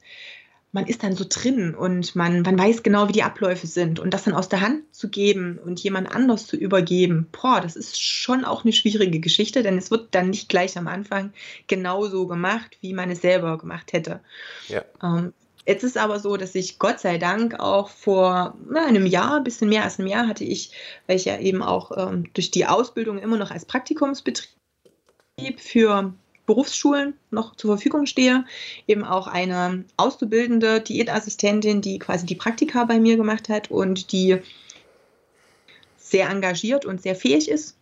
man ist dann so drin und man, man weiß genau, wie die Abläufe sind. Und das dann aus der Hand zu geben und jemand anders zu übergeben, boah, das ist schon auch eine schwierige Geschichte, denn es wird dann nicht gleich am Anfang genauso gemacht, wie man es selber gemacht hätte. Ja. Ähm, Jetzt ist aber so, dass ich Gott sei Dank auch vor na, einem Jahr, ein bisschen mehr als einem Jahr, hatte ich, weil ich ja eben auch ähm, durch die Ausbildung immer noch als Praktikumsbetrieb für Berufsschulen noch zur Verfügung stehe, eben auch eine auszubildende Diätassistentin, die quasi die Praktika bei mir gemacht hat und die sehr engagiert und sehr fähig ist.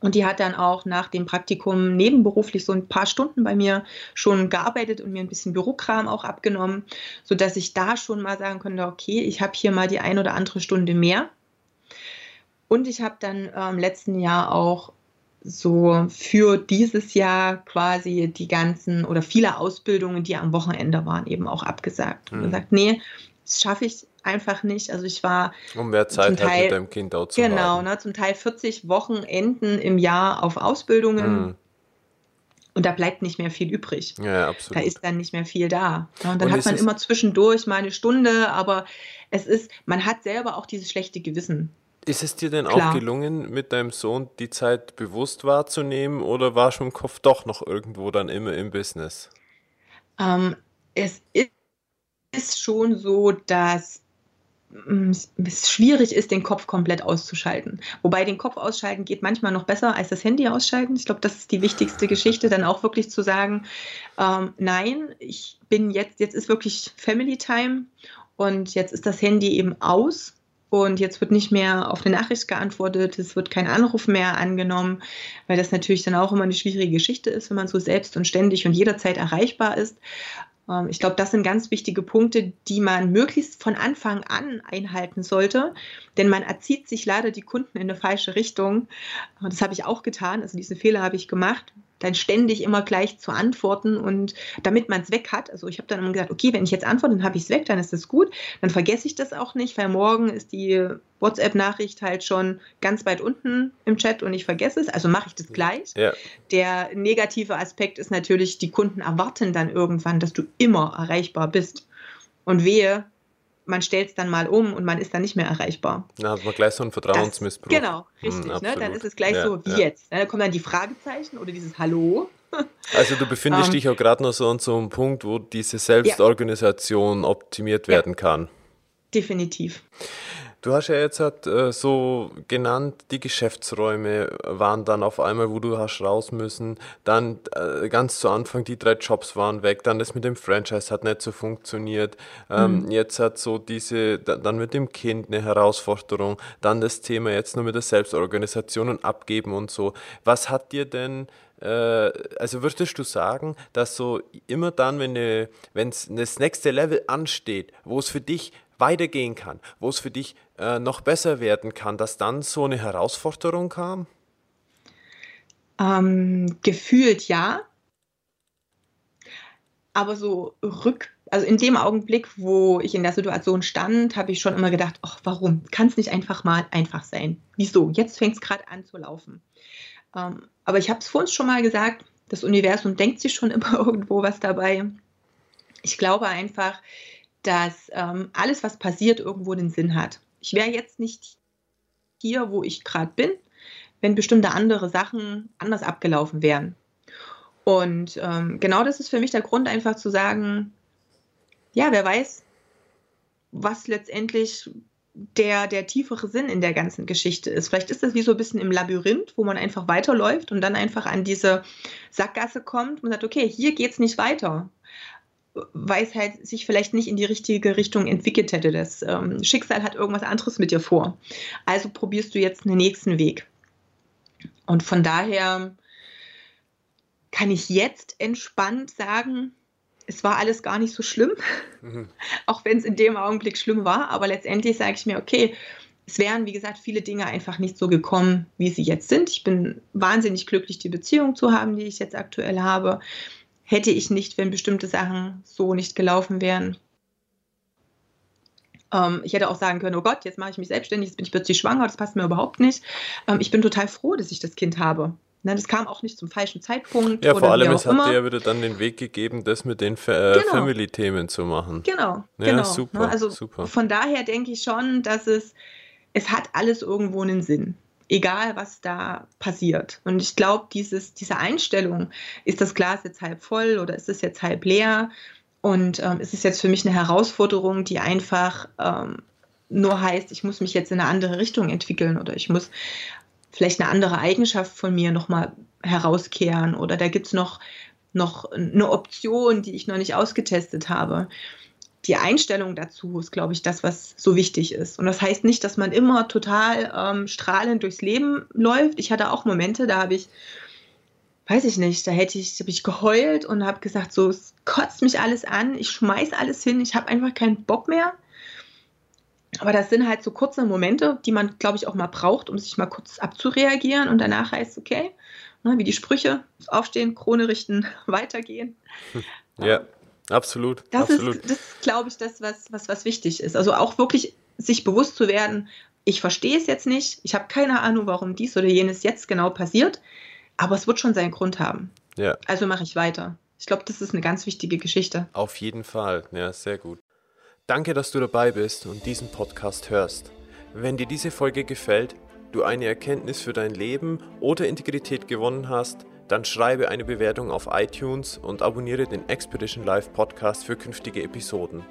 Und die hat dann auch nach dem Praktikum nebenberuflich so ein paar Stunden bei mir schon gearbeitet und mir ein bisschen Bürokram auch abgenommen, sodass ich da schon mal sagen konnte, okay, ich habe hier mal die ein oder andere Stunde mehr. Und ich habe dann äh, im letzten Jahr auch so für dieses Jahr quasi die ganzen oder viele Ausbildungen, die am Wochenende waren, eben auch abgesagt. Mhm. Und gesagt, nee, das schaffe ich einfach nicht. Also ich war
um mehr Zeit Teil, halt mit deinem Kind auch
zu Genau, ne, zum Teil 40 Wochenenden im Jahr auf Ausbildungen. Mhm. Und da bleibt nicht mehr viel übrig.
Ja, absolut.
Da ist dann nicht mehr viel da. Ja, und dann und hat man immer zwischendurch mal eine Stunde, aber es ist, man hat selber auch dieses schlechte Gewissen.
Ist es dir denn Klar. auch gelungen, mit deinem Sohn die Zeit bewusst wahrzunehmen oder war schon im Kopf doch noch irgendwo dann immer im Business?
Ähm, es ist schon so, dass es schwierig ist, den Kopf komplett auszuschalten. Wobei den Kopf ausschalten geht manchmal noch besser als das Handy ausschalten. Ich glaube, das ist die wichtigste Geschichte, dann auch wirklich zu sagen, ähm, nein, ich bin jetzt, jetzt ist wirklich Family Time und jetzt ist das Handy eben aus und jetzt wird nicht mehr auf eine Nachricht geantwortet, es wird kein Anruf mehr angenommen, weil das natürlich dann auch immer eine schwierige Geschichte ist, wenn man so selbst und ständig und jederzeit erreichbar ist. Ähm, ich glaube, das sind ganz wichtige Punkte, die man möglichst von Anfang an einhalten sollte, denn man erzieht sich leider die Kunden in eine falsche Richtung. Das habe ich auch getan, also diesen Fehler habe ich gemacht dann ständig immer gleich zu antworten und damit man es weg hat. Also ich habe dann immer gesagt, okay, wenn ich jetzt antworte, dann habe ich es weg, dann ist das gut. Dann vergesse ich das auch nicht, weil morgen ist die WhatsApp-Nachricht halt schon ganz weit unten im Chat und ich vergesse es. Also mache ich das gleich. Ja. Der negative Aspekt ist natürlich, die Kunden erwarten dann irgendwann, dass du immer erreichbar bist. Und wehe, man stellt es dann mal um und man ist dann nicht mehr erreichbar.
Da hat man gleich so einen Vertrauensmissbrauch.
Das, genau, richtig. Hm, ne? Dann ist es gleich ja, so wie ja. jetzt. Da kommen dann die Fragezeichen oder dieses Hallo.
Also du befindest um, ähm. dich auch gerade noch so an so einem Punkt, wo diese Selbstorganisation ja. optimiert werden kann.
Definitiv.
Du hast ja jetzt halt, äh, so genannt, die Geschäftsräume waren dann auf einmal, wo du hast raus müssen. Dann äh, ganz zu Anfang die drei Jobs waren weg. Dann das mit dem Franchise hat nicht so funktioniert. Ähm, mhm. Jetzt hat so diese, dann mit dem Kind eine Herausforderung. Dann das Thema jetzt nur mit der Selbstorganisation und Abgeben und so. Was hat dir denn äh, also würdest du sagen, dass so immer dann, wenn es das nächste Level ansteht, wo es für dich weitergehen kann, wo es für dich äh, noch besser werden kann, dass dann so eine Herausforderung kam?
Ähm, gefühlt ja. Aber so rück, also in dem Augenblick, wo ich in der Situation stand, habe ich schon immer gedacht, ach, warum? Kann es nicht einfach mal einfach sein? Wieso? Jetzt fängt es gerade an zu laufen. Ähm, aber ich habe es vor uns schon mal gesagt, das Universum denkt sich schon immer irgendwo was dabei. Ich glaube einfach, dass ähm, alles, was passiert, irgendwo den Sinn hat. Ich wäre jetzt nicht hier, wo ich gerade bin, wenn bestimmte andere Sachen anders abgelaufen wären. Und ähm, genau das ist für mich der Grund, einfach zu sagen, ja, wer weiß, was letztendlich der, der tiefere Sinn in der ganzen Geschichte ist. Vielleicht ist das wie so ein bisschen im Labyrinth, wo man einfach weiterläuft und dann einfach an diese Sackgasse kommt und sagt, okay, hier geht es nicht weiter weil es halt sich vielleicht nicht in die richtige Richtung entwickelt hätte. Das ähm, Schicksal hat irgendwas anderes mit dir vor. Also probierst du jetzt einen nächsten Weg. Und von daher kann ich jetzt entspannt sagen, es war alles gar nicht so schlimm, mhm. auch wenn es in dem Augenblick schlimm war. Aber letztendlich sage ich mir, okay, es wären, wie gesagt, viele Dinge einfach nicht so gekommen, wie sie jetzt sind. Ich bin wahnsinnig glücklich, die Beziehung zu haben, die ich jetzt aktuell habe hätte ich nicht, wenn bestimmte Sachen so nicht gelaufen wären. Ähm, ich hätte auch sagen können, oh Gott, jetzt mache ich mich selbstständig, jetzt bin ich plötzlich schwanger, das passt mir überhaupt nicht. Ähm, ich bin total froh, dass ich das Kind habe. Ne, das kam auch nicht zum falschen Zeitpunkt.
Ja, vor allem, es hat dir ja wieder dann den Weg gegeben, das mit den äh, genau. Family-Themen zu machen.
Genau, ja, genau. Super, ne, also super. Von daher denke ich schon, dass es, es hat alles irgendwo einen Sinn. Egal, was da passiert. Und ich glaube, diese Einstellung, ist das Glas jetzt halb voll oder ist es jetzt halb leer? Und ähm, ist es jetzt für mich eine Herausforderung, die einfach ähm, nur heißt, ich muss mich jetzt in eine andere Richtung entwickeln oder ich muss vielleicht eine andere Eigenschaft von mir nochmal herauskehren oder da gibt es noch, noch eine Option, die ich noch nicht ausgetestet habe. Die Einstellung dazu ist, glaube ich, das, was so wichtig ist. Und das heißt nicht, dass man immer total ähm, strahlend durchs Leben läuft. Ich hatte auch Momente, da habe ich, weiß ich nicht, da hätte ich, habe ich geheult und habe gesagt, so, es kotzt mich alles an, ich schmeiß alles hin, ich habe einfach keinen Bock mehr. Aber das sind halt so kurze Momente, die man, glaube ich, auch mal braucht, um sich mal kurz abzureagieren und danach heißt, okay, ne, wie die Sprüche, aufstehen, Krone richten, weitergehen.
Ja, absolut.
Das
absolut.
ist, das glaube ich, das, was, was, was wichtig ist. Also auch wirklich sich bewusst zu werden, ich verstehe es jetzt nicht, ich habe keine Ahnung, warum dies oder jenes jetzt genau passiert, aber es wird schon seinen Grund haben. Ja. Also mache ich weiter. Ich glaube, das ist eine ganz wichtige Geschichte.
Auf jeden Fall, ja, sehr gut. Danke, dass du dabei bist und diesen Podcast hörst. Wenn dir diese Folge gefällt, du eine Erkenntnis für dein Leben oder Integrität gewonnen hast, dann schreibe eine Bewertung auf iTunes und abonniere den Expedition Live Podcast für künftige Episoden.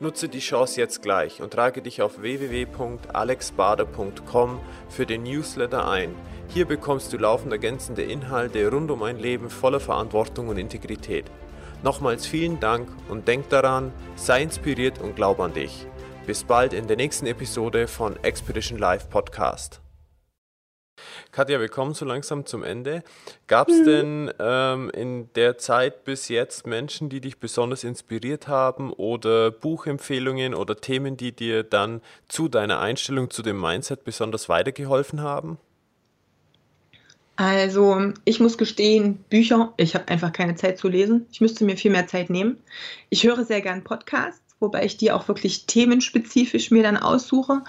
Nutze die Chance jetzt gleich und trage dich auf www.alexbader.com für den Newsletter ein. Hier bekommst du laufend ergänzende Inhalte rund um ein Leben voller Verantwortung und Integrität. Nochmals vielen Dank und denk daran, sei inspiriert und glaub an dich. Bis bald in der nächsten Episode von Expedition Live Podcast. Katja, wir kommen so langsam zum Ende. Gab es mhm. denn ähm, in der Zeit bis jetzt Menschen, die dich besonders inspiriert haben oder Buchempfehlungen oder Themen, die dir dann zu deiner Einstellung zu dem Mindset besonders weitergeholfen haben?
Also, ich muss gestehen, Bücher, ich habe einfach keine Zeit zu lesen. Ich müsste mir viel mehr Zeit nehmen. Ich höre sehr gern Podcasts, wobei ich die auch wirklich themenspezifisch mir dann aussuche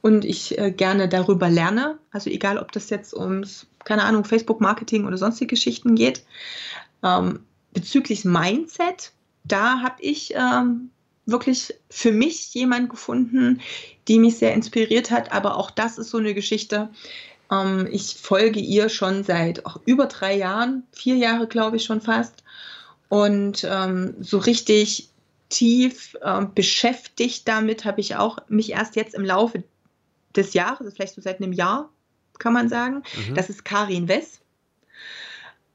und ich äh, gerne darüber lerne. Also egal, ob das jetzt ums, keine Ahnung, Facebook-Marketing oder sonstige Geschichten geht. Ähm, bezüglich Mindset, da habe ich ähm, wirklich für mich jemanden gefunden, die mich sehr inspiriert hat. Aber auch das ist so eine Geschichte, ähm, ich folge ihr schon seit auch über drei Jahren, vier Jahre glaube ich schon fast. Und ähm, so richtig tief äh, beschäftigt damit habe ich auch mich erst jetzt im Laufe des Jahres, vielleicht so seit einem Jahr, kann man sagen. Mhm. Das ist Karin Wess.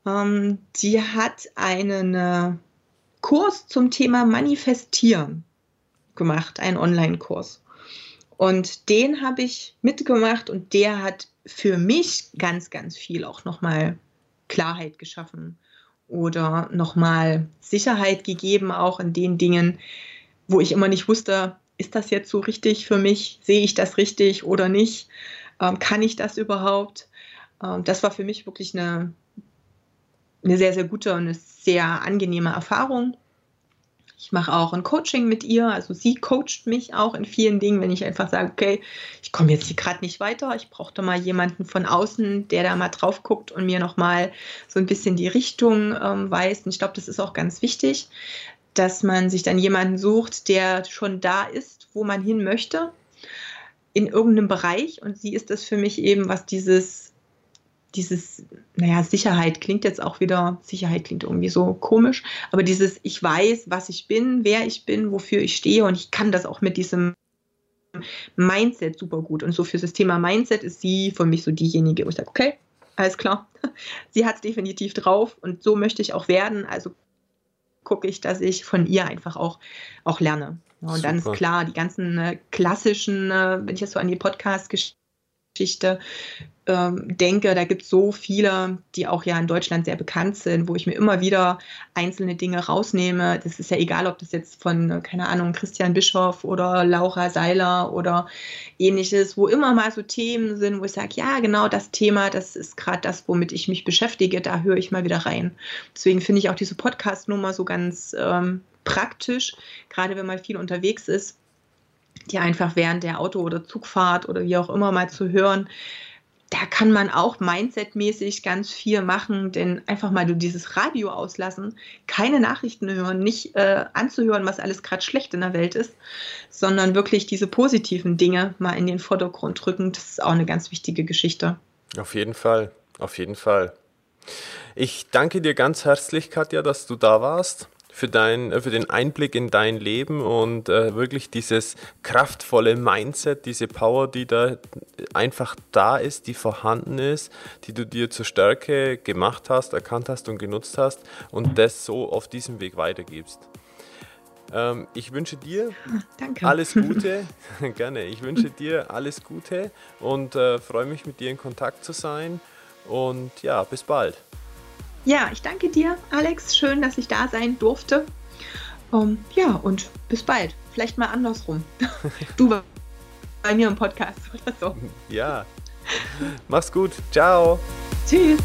Ähm, die hat einen äh, Kurs zum Thema Manifestieren gemacht, einen Online-Kurs. Und den habe ich mitgemacht und der hat für mich ganz, ganz viel auch nochmal Klarheit geschaffen oder nochmal Sicherheit gegeben, auch in den Dingen, wo ich immer nicht wusste, ist das jetzt so richtig für mich? Sehe ich das richtig oder nicht? Ähm, kann ich das überhaupt? Ähm, das war für mich wirklich eine, eine sehr, sehr gute und eine sehr angenehme Erfahrung. Ich mache auch ein Coaching mit ihr. Also sie coacht mich auch in vielen Dingen, wenn ich einfach sage, okay, ich komme jetzt hier gerade nicht weiter. Ich brauchte mal jemanden von außen, der da mal drauf guckt und mir nochmal so ein bisschen die Richtung ähm, weist. Und ich glaube, das ist auch ganz wichtig, dass man sich dann jemanden sucht, der schon da ist, wo man hin möchte, in irgendeinem Bereich. Und sie ist das für mich eben, was dieses dieses, naja, Sicherheit klingt jetzt auch wieder, Sicherheit klingt irgendwie so komisch, aber dieses, ich weiß, was ich bin, wer ich bin, wofür ich stehe und ich kann das auch mit diesem Mindset super gut. Und so für das Thema Mindset ist sie für mich so diejenige, wo ich sage, okay, alles klar, sie hat es definitiv drauf und so möchte ich auch werden. Also gucke ich, dass ich von ihr einfach auch, auch lerne. und Super. dann ist klar, die ganzen äh, klassischen, äh, wenn ich jetzt so an die Podcast-Geschichte Geschichte ähm, denke, da gibt es so viele, die auch ja in Deutschland sehr bekannt sind, wo ich mir immer wieder einzelne Dinge rausnehme. Das ist ja egal, ob das jetzt von, keine Ahnung, Christian Bischoff oder Laura Seiler oder ähnliches, wo immer mal so Themen sind, wo ich sage, ja, genau das Thema, das ist gerade das, womit ich mich beschäftige, da höre ich mal wieder rein. Deswegen finde ich auch diese Podcast-Nummer so ganz ähm, praktisch, gerade wenn man viel unterwegs ist die einfach während der Auto- oder Zugfahrt oder wie auch immer mal zu hören. da kann man auch mindsetmäßig ganz viel machen, denn einfach mal du dieses Radio auslassen, keine Nachrichten hören, nicht äh, anzuhören, was alles gerade schlecht in der Welt ist, sondern wirklich diese positiven Dinge mal in den Vordergrund drücken, das ist auch eine ganz wichtige Geschichte.
Auf jeden Fall, auf jeden Fall. Ich danke dir ganz herzlich, Katja, dass du da warst für, dein, äh, für den Einblick in dein Leben und äh, wirklich dieses kraftvolle Mindset, diese Power, die da einfach da ist, die vorhanden ist, die du dir zur Stärke gemacht hast, erkannt hast und genutzt hast und das so auf diesem Weg weitergibst. Ähm, ich wünsche dir Danke. alles Gute, gerne, ich wünsche dir alles Gute und äh, freue mich mit dir in Kontakt zu sein und ja, bis bald.
Ja, ich danke dir, Alex. Schön, dass ich da sein durfte. Um, ähm, ja, und bis bald. Vielleicht mal andersrum. du bei mir im Podcast oder so.
Ja. Mach's gut. Ciao.
Tschüss.